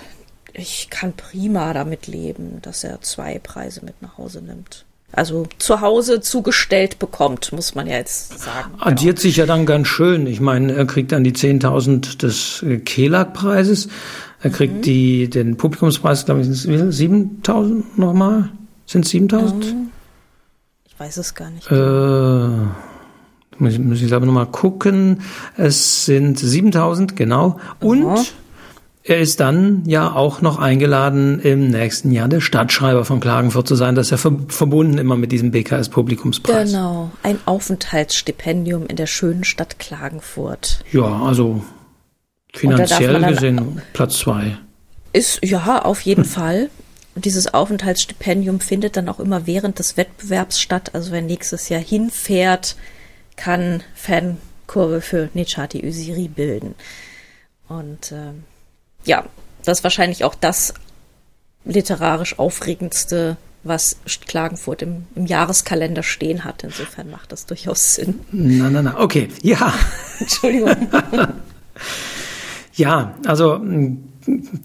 ich kann prima damit leben, dass er zwei Preise mit nach Hause nimmt. also zu Hause zugestellt bekommt, muss man ja jetzt sagen. Addiert genau. sich ja dann ganz schön. Ich meine, er kriegt dann die 10.000 des äh, Kelag-Preises. Er kriegt mhm. die, den Publikumspreis, glaube ich, 7.000 nochmal? Sind es 7.000? Ich weiß es gar nicht. Äh, muss, muss ich aber nochmal gucken. Es sind 7.000, genau. Und Aha. Er ist dann ja auch noch eingeladen, im nächsten Jahr der Stadtschreiber von Klagenfurt zu sein. Das ist ja verbunden immer mit diesem BKS-Publikumspreis. Genau, ein Aufenthaltsstipendium in der schönen Stadt Klagenfurt. Ja, also finanziell gesehen Platz zwei. Ist, ja, auf jeden Fall. Und dieses Aufenthaltsstipendium findet dann auch immer während des Wettbewerbs statt. Also wer nächstes Jahr hinfährt, kann Fankurve für Nechati Usiri bilden. Und äh, ja, das ist wahrscheinlich auch das literarisch aufregendste, was Klagenfurt im, im, Jahreskalender stehen hat. Insofern macht das durchaus Sinn. Na, na, na, okay, ja. Entschuldigung. ja, also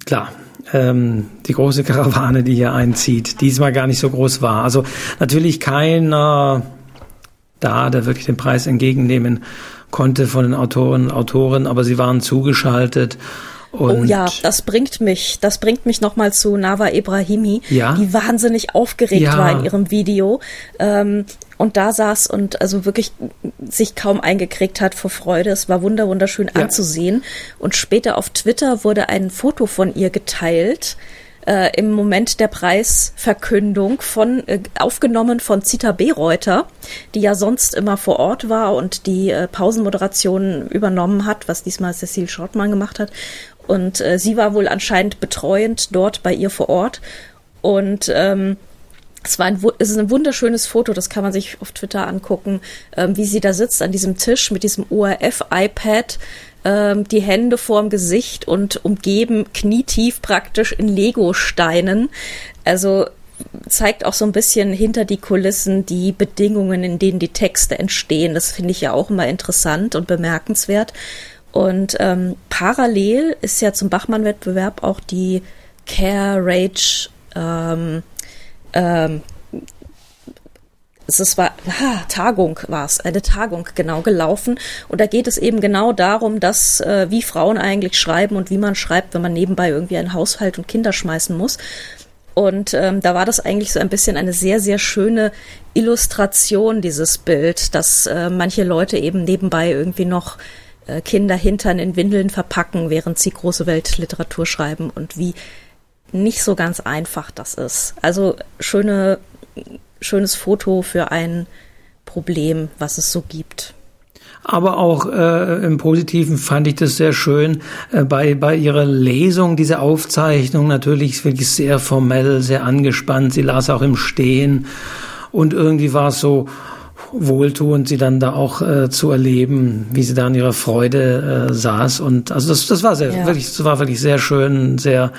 klar. Ähm, die große Karawane, die hier einzieht, diesmal gar nicht so groß war. Also natürlich keiner da, der wirklich den Preis entgegennehmen konnte von den Autoren und Autoren, aber sie waren zugeschaltet und oh ja, das bringt mich, das bringt mich nochmal zu Nava Ibrahimi, ja? die wahnsinnig aufgeregt ja. war in ihrem Video. Ähm, und da saß und also wirklich sich kaum eingekriegt hat vor Freude. Es war wunder wunderschön ja. anzusehen. Und später auf Twitter wurde ein Foto von ihr geteilt. Äh, im Moment der Preisverkündung von äh, aufgenommen von Zita Bereuter, die ja sonst immer vor Ort war und die äh, Pausenmoderation übernommen hat, was diesmal Cecile Schortmann gemacht hat. Und äh, sie war wohl anscheinend betreuend dort bei ihr vor Ort. Und ähm, es war ein, es ist ein wunderschönes Foto, das kann man sich auf Twitter angucken, ähm, wie sie da sitzt an diesem Tisch mit diesem ORF-iPad, ähm, die Hände vorm Gesicht und umgeben knietief praktisch in Lego-Steinen. Also zeigt auch so ein bisschen hinter die Kulissen die Bedingungen, in denen die Texte entstehen. Das finde ich ja auch immer interessant und bemerkenswert. Und ähm, parallel ist ja zum Bachmann-Wettbewerb auch die Care Rage ähm, ähm, es war ah, Tagung war es, eine Tagung genau gelaufen und da geht es eben genau darum, dass äh, wie Frauen eigentlich schreiben und wie man schreibt, wenn man nebenbei irgendwie einen Haushalt und Kinder schmeißen muss. Und ähm, da war das eigentlich so ein bisschen eine sehr, sehr schöne Illustration, dieses Bild, dass äh, manche Leute eben nebenbei irgendwie noch äh, Kinder Hintern in Windeln verpacken, während sie große Weltliteratur schreiben und wie nicht so ganz einfach das ist. Also schöne, schönes Foto für ein Problem, was es so gibt. Aber auch äh, im Positiven fand ich das sehr schön. Äh, bei, bei ihrer Lesung, diese Aufzeichnung, natürlich wirklich sehr formell, sehr angespannt. Sie las auch im Stehen. Und irgendwie war es so, wohltuend, sie dann da auch äh, zu erleben, wie sie da in ihrer Freude äh, saß. Und also das, das war sehr, ja. wirklich, das war wirklich sehr schön, sehr,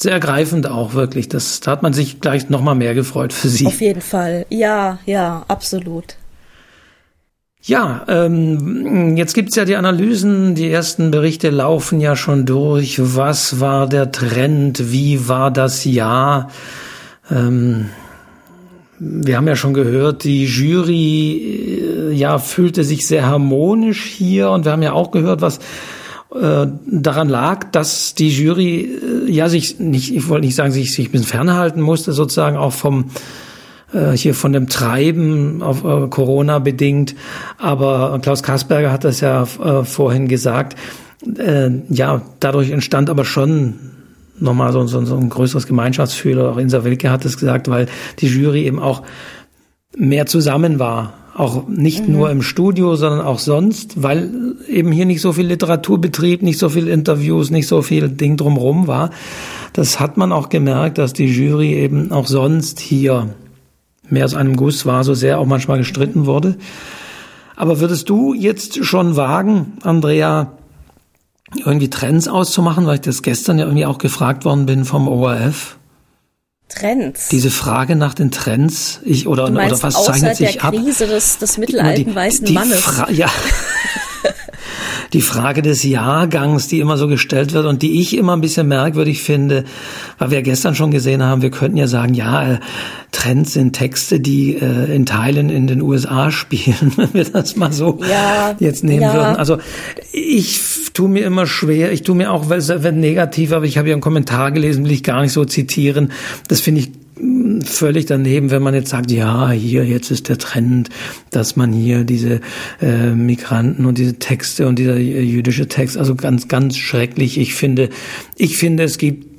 sehr ergreifend auch wirklich. Das, da hat man sich gleich noch mal mehr gefreut für sie. Auf jeden Fall. Ja, ja, absolut. Ja, ähm, jetzt gibt's ja die Analysen, die ersten Berichte laufen ja schon durch. Was war der Trend? Wie war das Jahr? Ähm, wir haben ja schon gehört, die Jury äh, ja fühlte sich sehr harmonisch hier und wir haben ja auch gehört, was äh, daran lag, dass die Jury äh, ja sich nicht, ich wollte nicht sagen, sich, sich ein bisschen fernhalten musste, sozusagen auch vom äh, hier von dem Treiben auf äh, Corona bedingt. Aber Klaus Kasperger hat das ja äh, vorhin gesagt. Äh, ja, dadurch entstand aber schon nochmal so, so, so ein größeres Gemeinschaftsgefühl. Auch Insa Wilke hat es gesagt, weil die Jury eben auch mehr zusammen war. Auch nicht mhm. nur im Studio, sondern auch sonst, weil eben hier nicht so viel Literaturbetrieb, nicht so viel Interviews, nicht so viel Ding drumrum war. Das hat man auch gemerkt, dass die Jury eben auch sonst hier mehr aus einem Guss war, so sehr auch manchmal gestritten wurde. Aber würdest du jetzt schon wagen, Andrea, irgendwie Trends auszumachen, weil ich das gestern ja irgendwie auch gefragt worden bin vom ORF. Trends. Diese Frage nach den Trends, ich oder, meinst, oder was zeichnet sich ab? Krise des, des mittelalten die, weißen die Mannes. Fra ja. die Frage des Jahrgangs, die immer so gestellt wird und die ich immer ein bisschen merkwürdig finde, weil wir gestern schon gesehen haben, wir könnten ja sagen, ja, äh, Trends sind Texte, die äh, in Teilen in den USA spielen, wenn wir das mal so ja, jetzt nehmen ja. würden. Also ich tue mir immer schwer, ich tue mir auch, wenn negativ, aber ich habe ja einen Kommentar gelesen, will ich gar nicht so zitieren. Das finde ich völlig daneben, wenn man jetzt sagt, ja, hier jetzt ist der Trend, dass man hier diese äh, Migranten und diese Texte und dieser jüdische Text, also ganz, ganz schrecklich. Ich finde, ich finde, es gibt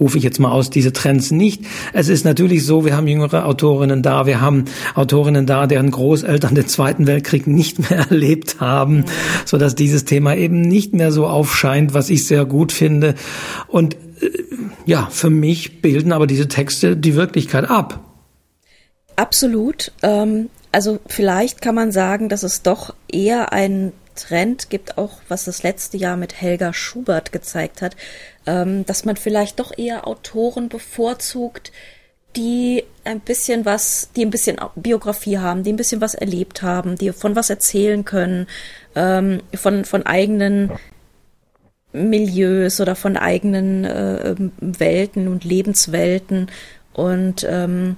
rufe ich jetzt mal aus, diese Trends nicht. Es ist natürlich so, wir haben jüngere Autorinnen da, wir haben Autorinnen da, deren Großeltern den Zweiten Weltkrieg nicht mehr erlebt haben, so dass dieses Thema eben nicht mehr so aufscheint, was ich sehr gut finde. Und ja, für mich bilden aber diese Texte die Wirklichkeit ab. Absolut. Ähm, also vielleicht kann man sagen, dass es doch eher einen Trend gibt, auch was das letzte Jahr mit Helga Schubert gezeigt hat, ähm, dass man vielleicht doch eher Autoren bevorzugt, die ein bisschen was, die ein bisschen Biografie haben, die ein bisschen was erlebt haben, die von was erzählen können, ähm, von, von eigenen Milieus oder von eigenen äh, Welten und Lebenswelten und ähm,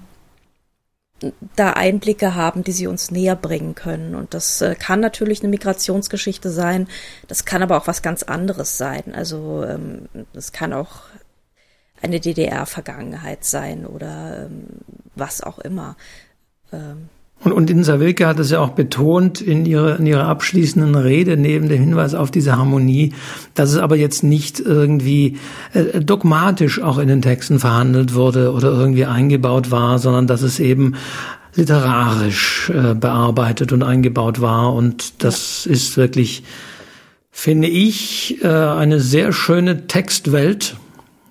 da Einblicke haben, die sie uns näher bringen können. Und das äh, kann natürlich eine Migrationsgeschichte sein, das kann aber auch was ganz anderes sein. Also ähm, das kann auch eine DDR-Vergangenheit sein oder ähm, was auch immer. Ähm, und, und Insa Wilke hat es ja auch betont in ihrer, in ihrer abschließenden Rede neben dem Hinweis auf diese Harmonie, dass es aber jetzt nicht irgendwie äh, dogmatisch auch in den Texten verhandelt wurde oder irgendwie eingebaut war, sondern dass es eben literarisch äh, bearbeitet und eingebaut war. Und das ist wirklich, finde ich, äh, eine sehr schöne Textwelt,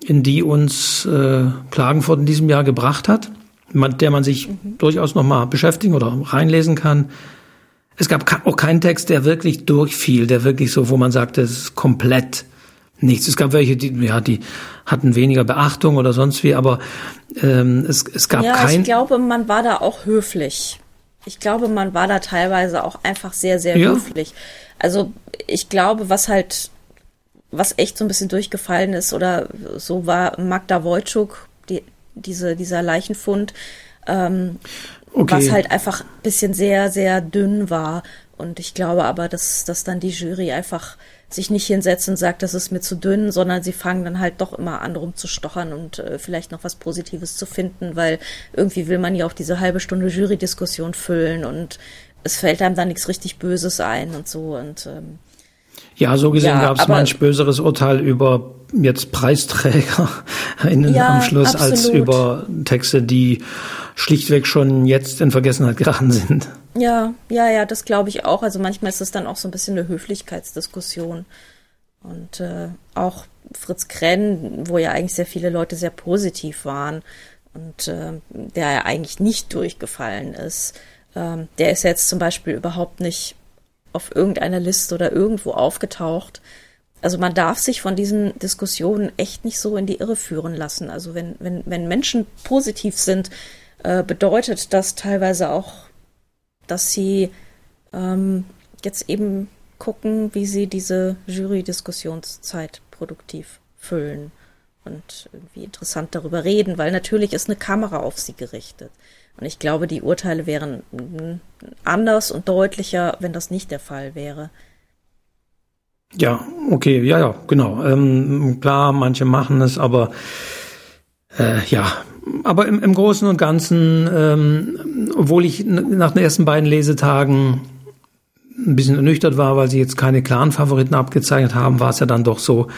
in die uns äh, Klagenfurt in diesem Jahr gebracht hat mit der man sich mhm. durchaus nochmal beschäftigen oder reinlesen kann. Es gab auch keinen Text, der wirklich durchfiel, der wirklich so, wo man sagte, es ist komplett nichts. Es gab welche, die, ja, die hatten weniger Beachtung oder sonst wie, aber ähm, es, es gab ja, kein. Ich glaube, man war da auch höflich. Ich glaube, man war da teilweise auch einfach sehr, sehr ja. höflich. Also ich glaube, was halt, was echt so ein bisschen durchgefallen ist oder so war Magda Wojcik, diese, dieser Leichenfund, ähm, okay. was halt einfach ein bisschen sehr, sehr dünn war. Und ich glaube aber, dass, dass dann die Jury einfach sich nicht hinsetzt und sagt, das ist mir zu dünn, sondern sie fangen dann halt doch immer an rumzustochern und äh, vielleicht noch was Positives zu finden, weil irgendwie will man ja auch diese halbe Stunde Jury-Diskussion füllen und es fällt einem dann nichts richtig Böses ein und so und ähm, ja, so gesehen ja, gab es manch böseres Urteil über jetzt Preisträger in, ja, am Schluss absolut. als über Texte, die schlichtweg schon jetzt in Vergessenheit geraten sind. Ja, ja, ja, das glaube ich auch. Also manchmal ist es dann auch so ein bisschen eine Höflichkeitsdiskussion. Und äh, auch Fritz Krenn, wo ja eigentlich sehr viele Leute sehr positiv waren und äh, der ja eigentlich nicht durchgefallen ist, ähm, der ist jetzt zum Beispiel überhaupt nicht auf irgendeiner Liste oder irgendwo aufgetaucht. Also man darf sich von diesen Diskussionen echt nicht so in die Irre führen lassen. Also wenn, wenn, wenn Menschen positiv sind, äh, bedeutet das teilweise auch, dass sie ähm, jetzt eben gucken, wie sie diese Jury-Diskussionszeit produktiv füllen und irgendwie interessant darüber reden, weil natürlich ist eine Kamera auf sie gerichtet. Und ich glaube, die Urteile wären anders und deutlicher, wenn das nicht der Fall wäre. Ja, okay, ja, ja, genau. Ähm, klar, manche machen es, aber äh, ja, aber im, im Großen und Ganzen, ähm, obwohl ich nach den ersten beiden Lesetagen ein bisschen ernüchtert war, weil sie jetzt keine klaren Favoriten abgezeichnet haben, war es ja dann doch so,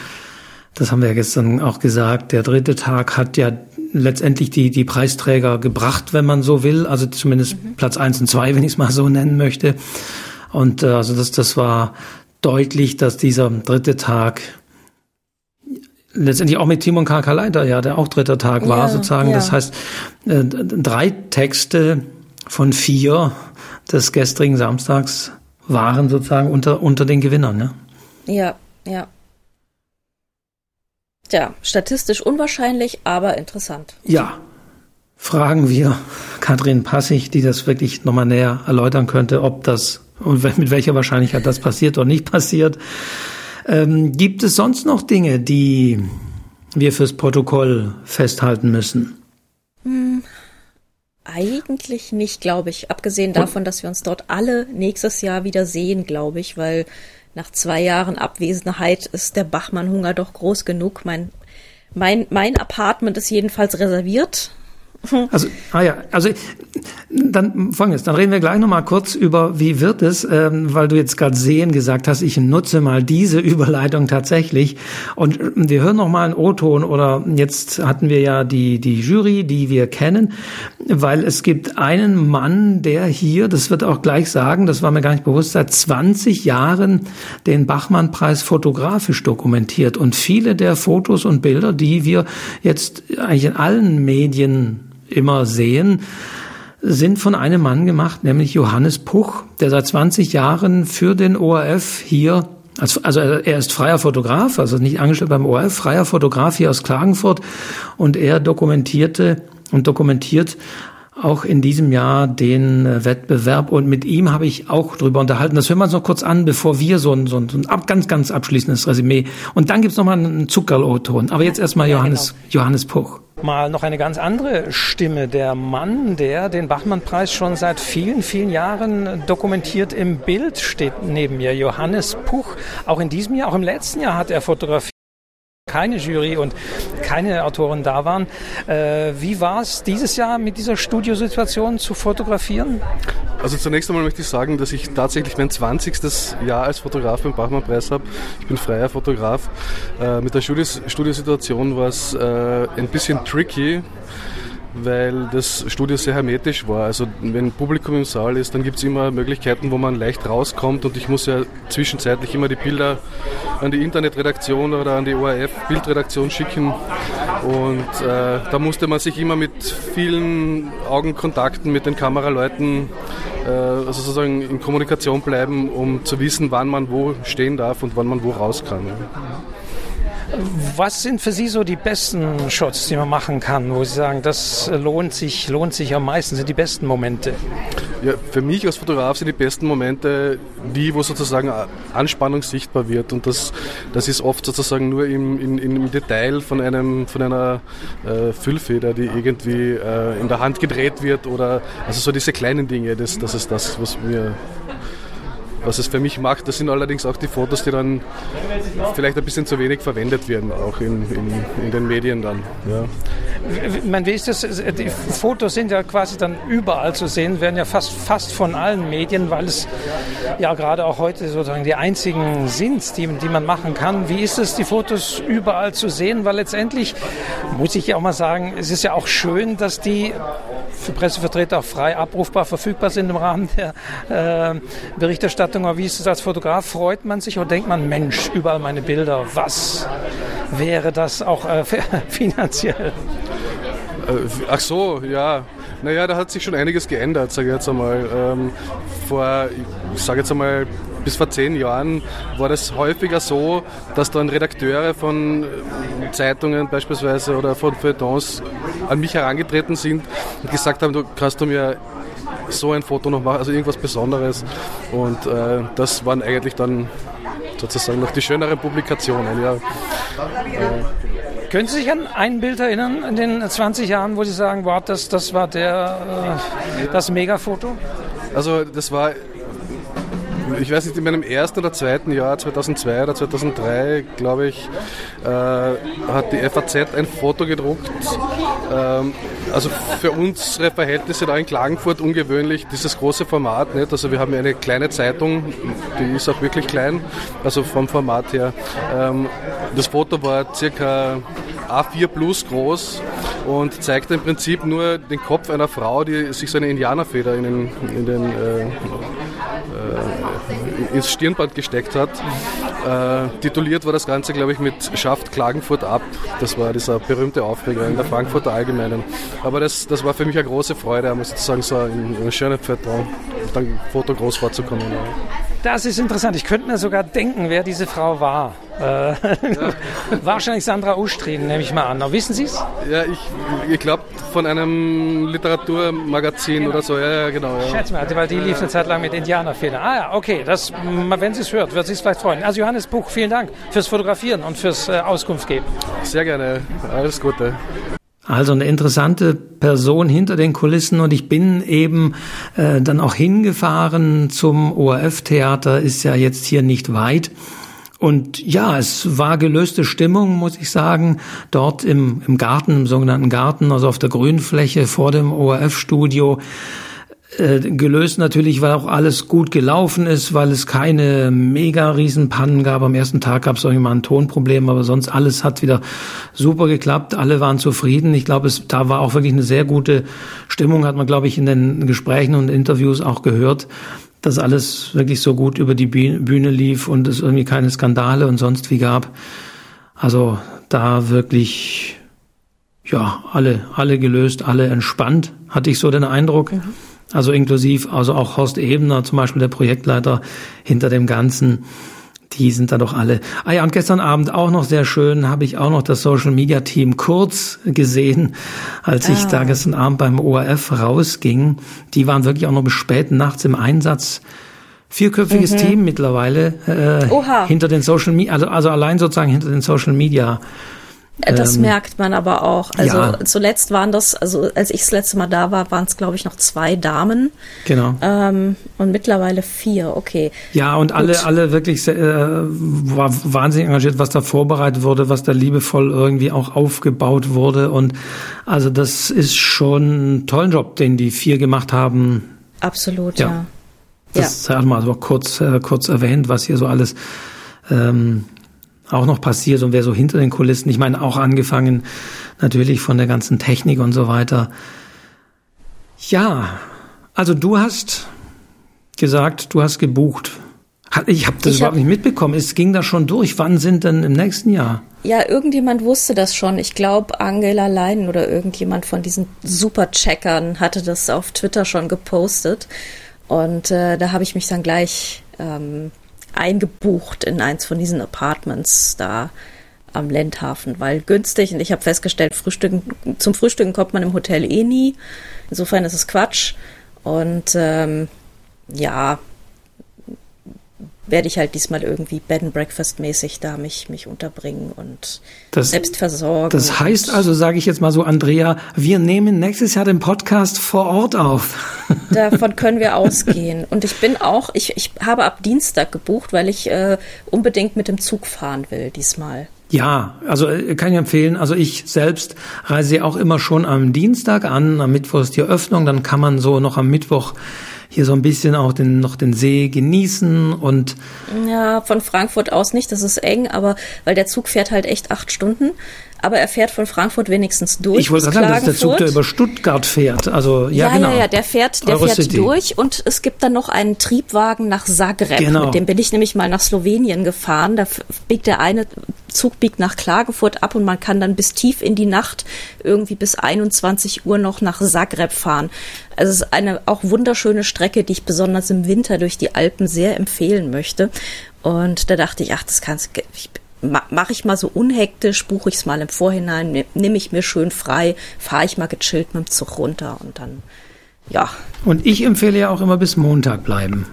das haben wir ja gestern auch gesagt, der dritte Tag hat ja letztendlich die, die Preisträger gebracht, wenn man so will. Also zumindest mhm. Platz eins und zwei, wenn ich es mal so nennen möchte. Und äh, also das, das war deutlich, dass dieser dritte Tag letztendlich auch mit Timon Karkaleiter, ja, der auch dritter Tag war, ja, sozusagen. Ja. Das heißt, äh, drei Texte von vier des gestrigen Samstags waren sozusagen unter, unter den Gewinnern, ne? Ja, ja. Tja, statistisch unwahrscheinlich, aber interessant. Ja. Fragen wir Katrin Passig, die das wirklich nochmal näher erläutern könnte, ob das und mit welcher Wahrscheinlichkeit das passiert oder nicht passiert. Ähm, gibt es sonst noch Dinge, die wir fürs Protokoll festhalten müssen? Hm, eigentlich nicht, glaube ich. Abgesehen davon, dass wir uns dort alle nächstes Jahr wieder sehen, glaube ich, weil nach zwei Jahren Abwesenheit ist der Bachmann-Hunger doch groß genug. Mein, mein, mein Apartment ist jedenfalls reserviert. Also, ah ja, also dann folgendes, dann reden wir gleich nochmal kurz über, wie wird es, ähm, weil du jetzt gerade sehen gesagt hast, ich nutze mal diese Überleitung tatsächlich. Und wir hören nochmal einen O-Ton oder jetzt hatten wir ja die, die Jury, die wir kennen, weil es gibt einen Mann, der hier, das wird auch gleich sagen, das war mir gar nicht bewusst, seit 20 Jahren den Bachmann-Preis fotografisch dokumentiert. Und viele der Fotos und Bilder, die wir jetzt eigentlich in allen Medien immer sehen, sind von einem Mann gemacht, nämlich Johannes Puch, der seit 20 Jahren für den ORF hier also er ist freier Fotograf, also nicht angestellt beim ORF, freier Fotograf hier aus Klagenfurt. Und er dokumentierte und dokumentiert auch in diesem Jahr den äh, Wettbewerb und mit ihm habe ich auch drüber unterhalten. Das hören wir uns noch kurz an, bevor wir so ein, so ein, so ein ab, ganz, ganz abschließendes Resümee und dann gibt's noch mal einen Zuckerl-O-Ton. Aber jetzt erstmal Johannes, ja, genau. Johannes Puch. Mal noch eine ganz andere Stimme. Der Mann, der den Bachmann-Preis schon seit vielen, vielen Jahren dokumentiert im Bild steht neben mir. Johannes Puch. Auch in diesem Jahr, auch im letzten Jahr hat er fotografiert keine Jury und keine Autoren da waren. Äh, wie war es dieses Jahr mit dieser Studiosituation zu fotografieren? Also zunächst einmal möchte ich sagen, dass ich tatsächlich mein 20. Jahr als Fotograf beim Bachmann-Preis habe. Ich bin freier Fotograf. Äh, mit der Studiosituation war es äh, ein bisschen tricky weil das Studio sehr hermetisch war. Also wenn Publikum im Saal ist, dann gibt es immer Möglichkeiten, wo man leicht rauskommt und ich muss ja zwischenzeitlich immer die Bilder an die Internetredaktion oder an die ORF Bildredaktion schicken und äh, da musste man sich immer mit vielen Augenkontakten mit den Kameraleuten äh, also sozusagen in Kommunikation bleiben, um zu wissen, wann man wo stehen darf und wann man wo raus kann. Ja. Was sind für Sie so die besten Shots, die man machen kann, wo Sie sagen, das lohnt sich, lohnt sich am meisten, sind die besten Momente? Ja, für mich als Fotograf sind die besten Momente die, wo sozusagen Anspannung sichtbar wird. Und das, das ist oft sozusagen nur im, in, im Detail von, einem, von einer äh, Füllfeder, die irgendwie äh, in der Hand gedreht wird oder also so diese kleinen Dinge, das, das ist das, was mir was es für mich macht, das sind allerdings auch die Fotos, die dann vielleicht ein bisschen zu wenig verwendet werden, auch in, in, in den Medien dann. Ja. Man, wie ist das? Die Fotos sind ja quasi dann überall zu sehen, werden ja fast, fast von allen Medien, weil es ja gerade auch heute sozusagen die einzigen sind, die, die man machen kann. Wie ist es, die Fotos überall zu sehen? Weil letztendlich muss ich ja auch mal sagen, es ist ja auch schön, dass die für Pressevertreter auch frei abrufbar verfügbar sind im Rahmen der äh, Berichterstattung. Aber wie ist es als Fotograf? Freut man sich oder denkt man, Mensch, überall meine Bilder, was wäre das auch äh, finanziell? Äh, ach so, ja. Naja, da hat sich schon einiges geändert, sage ich jetzt einmal. Ähm, vor, ich sage jetzt einmal, bis vor zehn Jahren war das häufiger so, dass dann Redakteure von äh, Zeitungen beispielsweise oder von Feuilletons an mich herangetreten sind und gesagt haben, du kannst du mir so ein Foto noch machen, also irgendwas Besonderes. Und äh, das waren eigentlich dann sozusagen noch die schöneren Publikationen. Ja. Äh, können Sie sich an ein Bild erinnern in den 20 Jahren, wo Sie sagen, wow, das, das war der, äh, das Megafoto? Also das war ich weiß nicht, in meinem ersten oder zweiten Jahr, 2002 oder 2003, glaube ich, äh, hat die FAZ ein Foto gedruckt. Ähm, also für unsere Verhältnisse da in Klagenfurt ungewöhnlich, dieses große Format. Nicht? Also wir haben eine kleine Zeitung, die ist auch wirklich klein, also vom Format her. Ähm, das Foto war circa A4 plus groß und zeigt im Prinzip nur den Kopf einer Frau, die sich so eine Indianerfeder in den, in den äh, äh, ins Stirnband gesteckt hat. Äh, tituliert war das Ganze, glaube ich, mit Schafft Klagenfurt ab. Das war dieser berühmte Aufreger in der Frankfurter Allgemeinen. Aber das, das war für mich eine große Freude, muss ich sagen, so in, in Feuilleton, dann Foto groß vorzukommen. Das ist interessant. Ich könnte mir sogar denken, wer diese Frau war. Äh, wahrscheinlich Sandra Ustrin, nehme ich mal an. Aber wissen Sie es? Ja, ich, ich glaube von einem Literaturmagazin genau. oder so. Ja, ja genau. Ja. Schätze mal, weil die lief eine Zeit lang mit Indianerfilmen. Ah ja, okay. Das, wenn sie es hört, wird sie es vielleicht freuen. Also Johannes Buch, vielen Dank fürs Fotografieren und fürs äh, Auskunft geben. Sehr gerne. Alles Gute. Also eine interessante Person hinter den Kulissen und ich bin eben äh, dann auch hingefahren zum ORF-Theater, ist ja jetzt hier nicht weit. Und ja, es war gelöste Stimmung, muss ich sagen, dort im, im Garten, im sogenannten Garten, also auf der Grünfläche vor dem ORF-Studio. Äh, gelöst natürlich, weil auch alles gut gelaufen ist, weil es keine mega Riesenpannen gab. Am ersten Tag gab es auch immer ein Tonproblem, aber sonst alles hat wieder super geklappt. Alle waren zufrieden. Ich glaube, es da war auch wirklich eine sehr gute Stimmung, hat man, glaube ich, in den Gesprächen und Interviews auch gehört, dass alles wirklich so gut über die Bühne lief und es irgendwie keine Skandale und sonst wie gab. Also da wirklich, ja, alle, alle gelöst, alle entspannt, hatte ich so den Eindruck. Mhm. Also inklusiv, also auch Horst Ebner, zum Beispiel der Projektleiter hinter dem Ganzen, die sind da doch alle. Ah ja, und gestern Abend auch noch sehr schön, habe ich auch noch das Social Media Team kurz gesehen, als ah. ich da gestern Abend beim ORF rausging. Die waren wirklich auch noch bis spät nachts im Einsatz. Vierköpfiges mhm. Team mittlerweile äh, hinter den Social Media, also, also allein sozusagen hinter den Social Media das ähm, merkt man aber auch. Also ja. zuletzt waren das, also als ich das letzte Mal da war, waren es glaube ich noch zwei Damen. Genau. Ähm, und mittlerweile vier, okay. Ja, und Gut. alle, alle wirklich äh, war wahnsinnig engagiert, was da vorbereitet wurde, was da liebevoll irgendwie auch aufgebaut wurde. Und also das ist schon ein toller Job, den die vier gemacht haben. Absolut, ja. ja. Das ja. hat man also kurz, äh, kurz erwähnt, was hier so alles ähm, auch noch passiert und wer so hinter den Kulissen, ich meine auch angefangen natürlich von der ganzen Technik und so weiter. Ja, also du hast gesagt, du hast gebucht. Ich habe das ich überhaupt hab, nicht mitbekommen. Es ging da schon durch. Wann sind denn im nächsten Jahr? Ja, irgendjemand wusste das schon. Ich glaube, Angela Leinen oder irgendjemand von diesen Supercheckern hatte das auf Twitter schon gepostet. Und äh, da habe ich mich dann gleich ähm, eingebucht in eins von diesen Apartments da am Lendhafen, weil günstig und ich habe festgestellt, Frühstücken, zum Frühstücken kommt man im Hotel eh nie. Insofern ist es Quatsch. Und ähm, ja, werde ich halt diesmal irgendwie Bed and Breakfast mäßig da mich, mich unterbringen und das, selbst versorgen. Das heißt also, sage ich jetzt mal so, Andrea, wir nehmen nächstes Jahr den Podcast vor Ort auf. Davon können wir ausgehen. Und ich bin auch, ich, ich habe ab Dienstag gebucht, weil ich äh, unbedingt mit dem Zug fahren will diesmal. Ja, also äh, kann ich empfehlen. Also ich selbst reise auch immer schon am Dienstag an. Am Mittwoch ist die Eröffnung. Dann kann man so noch am Mittwoch hier so ein bisschen auch den, noch den See genießen und. Ja, von Frankfurt aus nicht, das ist eng, aber weil der Zug fährt halt echt acht Stunden aber er fährt von Frankfurt wenigstens durch. Ich wollte gerade sagen, das ist der Zug, der über Stuttgart fährt. Also ja, ja genau. Ja, ja, der fährt, der fährt durch und es gibt dann noch einen Triebwagen nach Zagreb. Genau. Mit dem bin ich nämlich mal nach Slowenien gefahren. Da biegt der eine Zug biegt nach Klagenfurt ab und man kann dann bis tief in die Nacht irgendwie bis 21 Uhr noch nach Zagreb fahren. Also es ist eine auch wunderschöne Strecke, die ich besonders im Winter durch die Alpen sehr empfehlen möchte. Und da dachte ich, ach, das kannst ich mache ich mal so unhektisch, buche ich es mal im Vorhinein, ne, nehme ich mir schön frei, fahre ich mal gechillt mit dem Zug runter und dann, ja. Und ich empfehle ja auch immer bis Montag bleiben.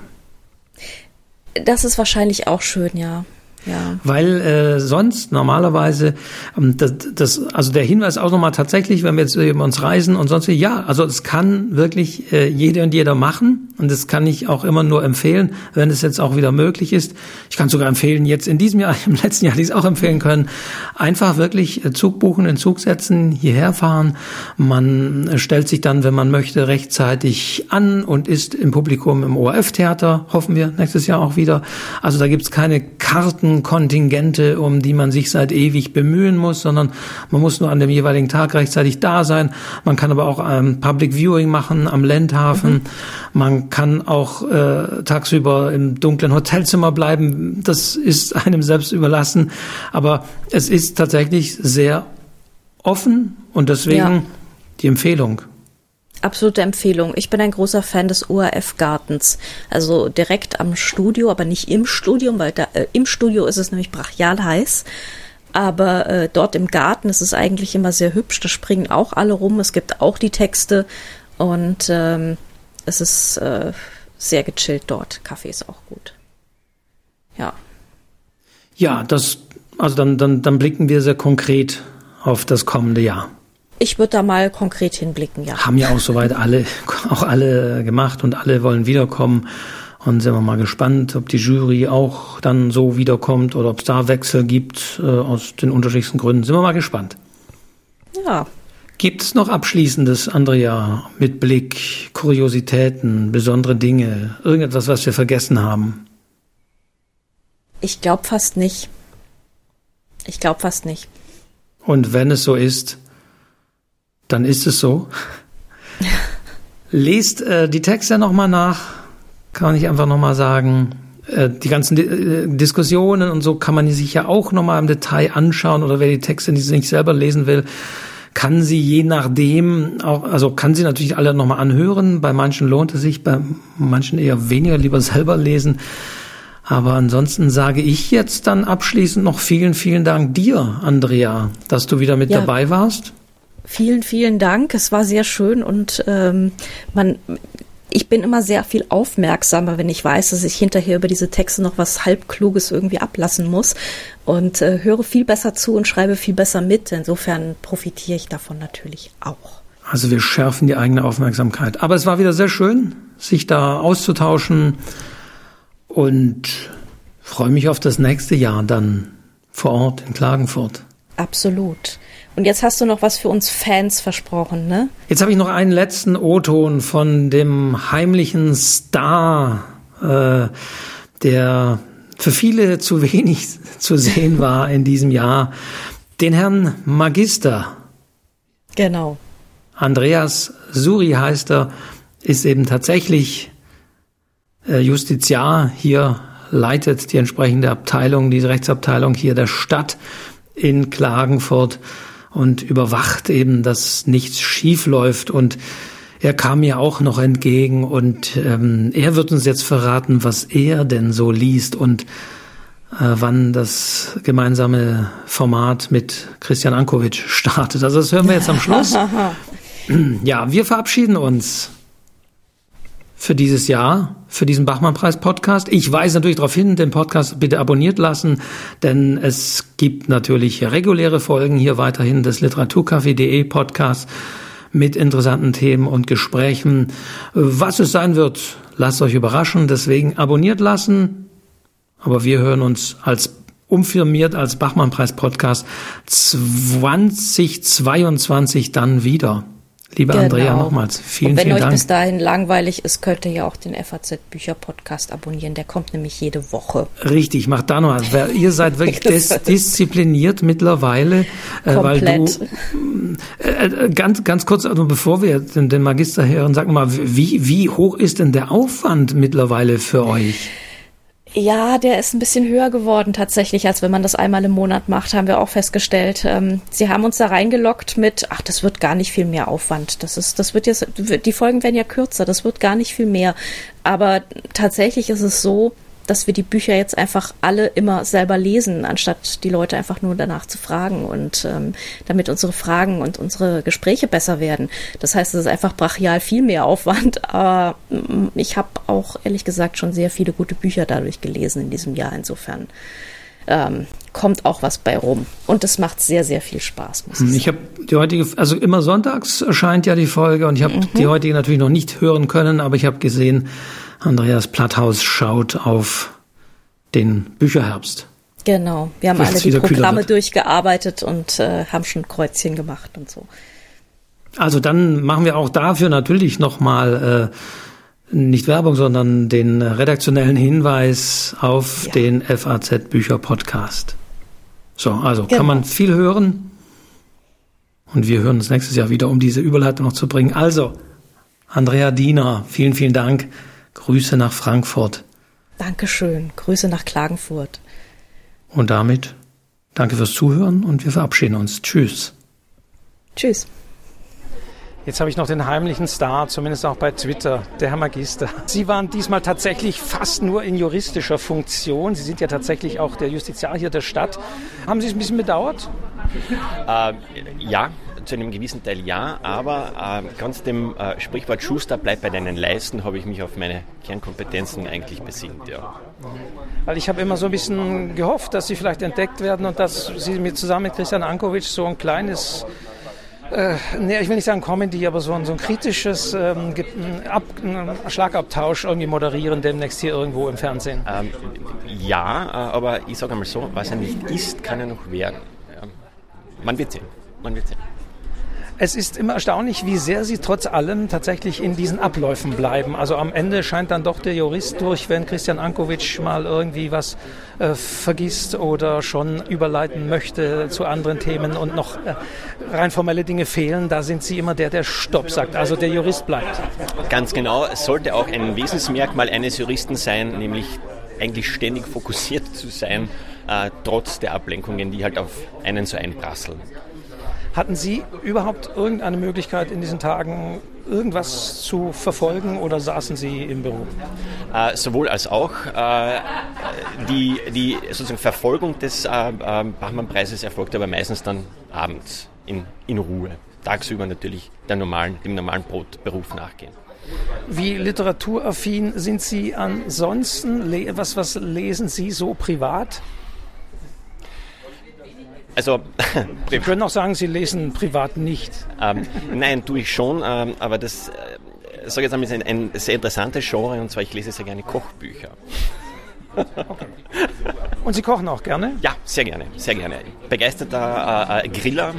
Das ist wahrscheinlich auch schön, ja. Ja. Weil äh, sonst normalerweise, ähm, das, das, also der Hinweis auch nochmal tatsächlich, wenn wir jetzt über uns reisen und sonst, ja, also es kann wirklich äh, jede und jeder machen und das kann ich auch immer nur empfehlen, wenn es jetzt auch wieder möglich ist. Ich kann sogar empfehlen, jetzt in diesem Jahr, im letzten Jahr ich es auch empfehlen können, einfach wirklich äh, Zug buchen, in Zug setzen, hierher fahren. Man stellt sich dann, wenn man möchte, rechtzeitig an und ist im Publikum im ORF-Theater, hoffen wir nächstes Jahr auch wieder. Also da gibt's keine Karten Kontingente, um die man sich seit ewig bemühen muss, sondern man muss nur an dem jeweiligen Tag rechtzeitig da sein. Man kann aber auch ähm, Public Viewing machen am Lendhafen. Mhm. Man kann auch äh, tagsüber im dunklen Hotelzimmer bleiben. Das ist einem selbst überlassen. Aber es ist tatsächlich sehr offen und deswegen ja. die Empfehlung. Absolute Empfehlung. Ich bin ein großer Fan des ORF-Gartens. Also direkt am Studio, aber nicht im Studio, weil da, äh, im Studio ist es nämlich brachial heiß. Aber äh, dort im Garten ist es eigentlich immer sehr hübsch. Da springen auch alle rum. Es gibt auch die Texte. Und ähm, es ist äh, sehr gechillt dort. Kaffee ist auch gut. Ja. Ja, das, also dann, dann, dann blicken wir sehr konkret auf das kommende Jahr. Ich würde da mal konkret hinblicken, ja. Haben ja auch soweit alle, auch alle gemacht und alle wollen wiederkommen. Und sind wir mal gespannt, ob die Jury auch dann so wiederkommt oder ob es da Wechsel gibt äh, aus den unterschiedlichsten Gründen. Sind wir mal gespannt. Ja. Gibt es noch Abschließendes, Andrea, mit Blick, Kuriositäten, besondere Dinge, irgendetwas, was wir vergessen haben? Ich glaube fast nicht. Ich glaube fast nicht. Und wenn es so ist, dann ist es so. Lest äh, die Texte nochmal nach, kann ich einfach nochmal sagen. Äh, die ganzen Di äh, Diskussionen und so kann man sich ja auch nochmal im Detail anschauen oder wer die Texte nicht selber lesen will, kann sie je nachdem auch, also kann sie natürlich alle nochmal anhören. Bei manchen lohnt es sich, bei manchen eher weniger, lieber selber lesen. Aber ansonsten sage ich jetzt dann abschließend noch vielen, vielen Dank dir, Andrea, dass du wieder mit ja. dabei warst. Vielen, vielen Dank. Es war sehr schön und ähm, man, ich bin immer sehr viel aufmerksamer, wenn ich weiß, dass ich hinterher über diese Texte noch was halbkluges irgendwie ablassen muss und äh, höre viel besser zu und schreibe viel besser mit. Insofern profitiere ich davon natürlich auch. Also wir schärfen die eigene Aufmerksamkeit. Aber es war wieder sehr schön, sich da auszutauschen und freue mich auf das nächste Jahr dann vor Ort in Klagenfurt. Absolut. Und jetzt hast du noch was für uns Fans versprochen, ne? Jetzt habe ich noch einen letzten O-Ton von dem heimlichen Star, äh, der für viele zu wenig zu sehen war in diesem Jahr, den Herrn Magister. Genau. Andreas Suri heißt er, ist eben tatsächlich äh, Justiziar hier, leitet die entsprechende Abteilung, diese Rechtsabteilung hier der Stadt in Klagenfurt und überwacht eben, dass nichts schief läuft und er kam mir auch noch entgegen und ähm, er wird uns jetzt verraten, was er denn so liest und äh, wann das gemeinsame Format mit Christian Ankovic startet. Also das hören wir jetzt am Schluss. ja, wir verabschieden uns für dieses Jahr, für diesen Bachmann-Preis-Podcast. Ich weise natürlich darauf hin, den Podcast bitte abonniert lassen, denn es gibt natürlich reguläre Folgen hier weiterhin des Literaturcafé.de Podcasts mit interessanten Themen und Gesprächen. Was es sein wird, lasst euch überraschen. Deswegen abonniert lassen. Aber wir hören uns als umfirmiert als Bachmann-Preis-Podcast 2022 dann wieder. Liebe genau. Andrea, nochmals vielen, Und wenn euch Dank. bis dahin langweilig ist, könnt ihr ja auch den FAZ Bücher Podcast abonnieren. Der kommt nämlich jede Woche. Richtig, macht da noch was. Ihr seid wirklich dis diszipliniert mittlerweile, äh, weil du äh, äh, ganz ganz kurz, also bevor wir den, den Magister hören, sag mal, wie wie hoch ist denn der Aufwand mittlerweile für euch? Ja, der ist ein bisschen höher geworden tatsächlich, als wenn man das einmal im Monat macht, haben wir auch festgestellt. Ähm, sie haben uns da reingelockt mit, ach, das wird gar nicht viel mehr Aufwand. Das ist, das wird jetzt, die Folgen werden ja kürzer, das wird gar nicht viel mehr. Aber tatsächlich ist es so, dass wir die Bücher jetzt einfach alle immer selber lesen, anstatt die Leute einfach nur danach zu fragen und ähm, damit unsere Fragen und unsere Gespräche besser werden. Das heißt, es ist einfach brachial viel mehr Aufwand, aber mm, ich habe auch ehrlich gesagt schon sehr viele gute Bücher dadurch gelesen in diesem Jahr. Insofern ähm, kommt auch was bei rum. Und es macht sehr, sehr viel Spaß. Muss ich ich habe die heutige, also immer sonntags erscheint ja die Folge und ich habe mhm. die heutige natürlich noch nicht hören können, aber ich habe gesehen, Andreas Platthaus schaut auf den Bücherherbst. Genau, wir haben alle die Programme durchgearbeitet und äh, haben schon Kreuzchen gemacht und so. Also dann machen wir auch dafür natürlich nochmal äh, nicht Werbung, sondern den redaktionellen Hinweis auf ja. den FAZ Bücher Podcast. So, also genau. kann man viel hören. Und wir hören uns nächstes Jahr wieder, um diese Überleitung noch zu bringen. Also, Andrea Diener, vielen, vielen Dank. Grüße nach Frankfurt. Dankeschön. Grüße nach Klagenfurt. Und damit danke fürs Zuhören und wir verabschieden uns. Tschüss. Tschüss. Jetzt habe ich noch den heimlichen Star, zumindest auch bei Twitter, der Herr Magister. Sie waren diesmal tatsächlich fast nur in juristischer Funktion. Sie sind ja tatsächlich auch der Justiziar hier der Stadt. Haben Sie es ein bisschen bedauert? Äh, ja, zu einem gewissen Teil ja, aber äh, ganz dem äh, Sprichwort Schuster bleibt bei deinen Leisten, habe ich mich auf meine Kernkompetenzen eigentlich besinnt, ja. Weil ich habe immer so ein bisschen gehofft, dass sie vielleicht entdeckt werden und dass sie mit, zusammen mit Christian Ankovic so ein kleines äh, nee, ich will nicht sagen Comedy, aber so ein, so ein kritisches ähm, Ab, Schlagabtausch irgendwie moderieren demnächst hier irgendwo im Fernsehen. Ähm, ja, äh, aber ich sage einmal so, was er nicht ist, kann er noch werden. Ja. Man wird sehen. Man wird sehen. Es ist immer erstaunlich, wie sehr Sie trotz allem tatsächlich in diesen Abläufen bleiben. Also am Ende scheint dann doch der Jurist durch, wenn Christian Ankovic mal irgendwie was äh, vergisst oder schon überleiten möchte zu anderen Themen und noch äh, rein formelle Dinge fehlen. Da sind Sie immer der, der Stopp sagt. Also der Jurist bleibt. Ganz genau. Es sollte auch ein Wesensmerkmal eines Juristen sein, nämlich eigentlich ständig fokussiert zu sein, äh, trotz der Ablenkungen, die halt auf einen so einprasseln. Hatten Sie überhaupt irgendeine Möglichkeit in diesen Tagen irgendwas zu verfolgen oder saßen Sie im Büro? Äh, sowohl als auch. Äh, die, die sozusagen Verfolgung des äh, äh, Bachmann-Preises erfolgt aber meistens dann abends in, in Ruhe. Tagsüber natürlich der normalen, dem normalen Brotberuf nachgehen. Wie literaturaffin sind Sie ansonsten? Was, was lesen Sie so privat? Also, Sie können auch sagen, Sie lesen privat nicht. Ähm, nein, tue ich schon, ähm, aber das, äh, sage jetzt einmal, ist ein, ein, sehr interessantes Genre und zwar ich lese sehr gerne Kochbücher. Okay. Und Sie kochen auch gerne? Ja, sehr gerne, sehr gerne. Begeisterter äh, äh, Griller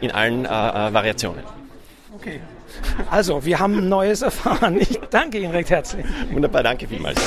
in allen äh, äh, Variationen. Okay. Also, wir haben Neues erfahren. Ich danke Ihnen recht herzlich. Wunderbar, danke vielmals.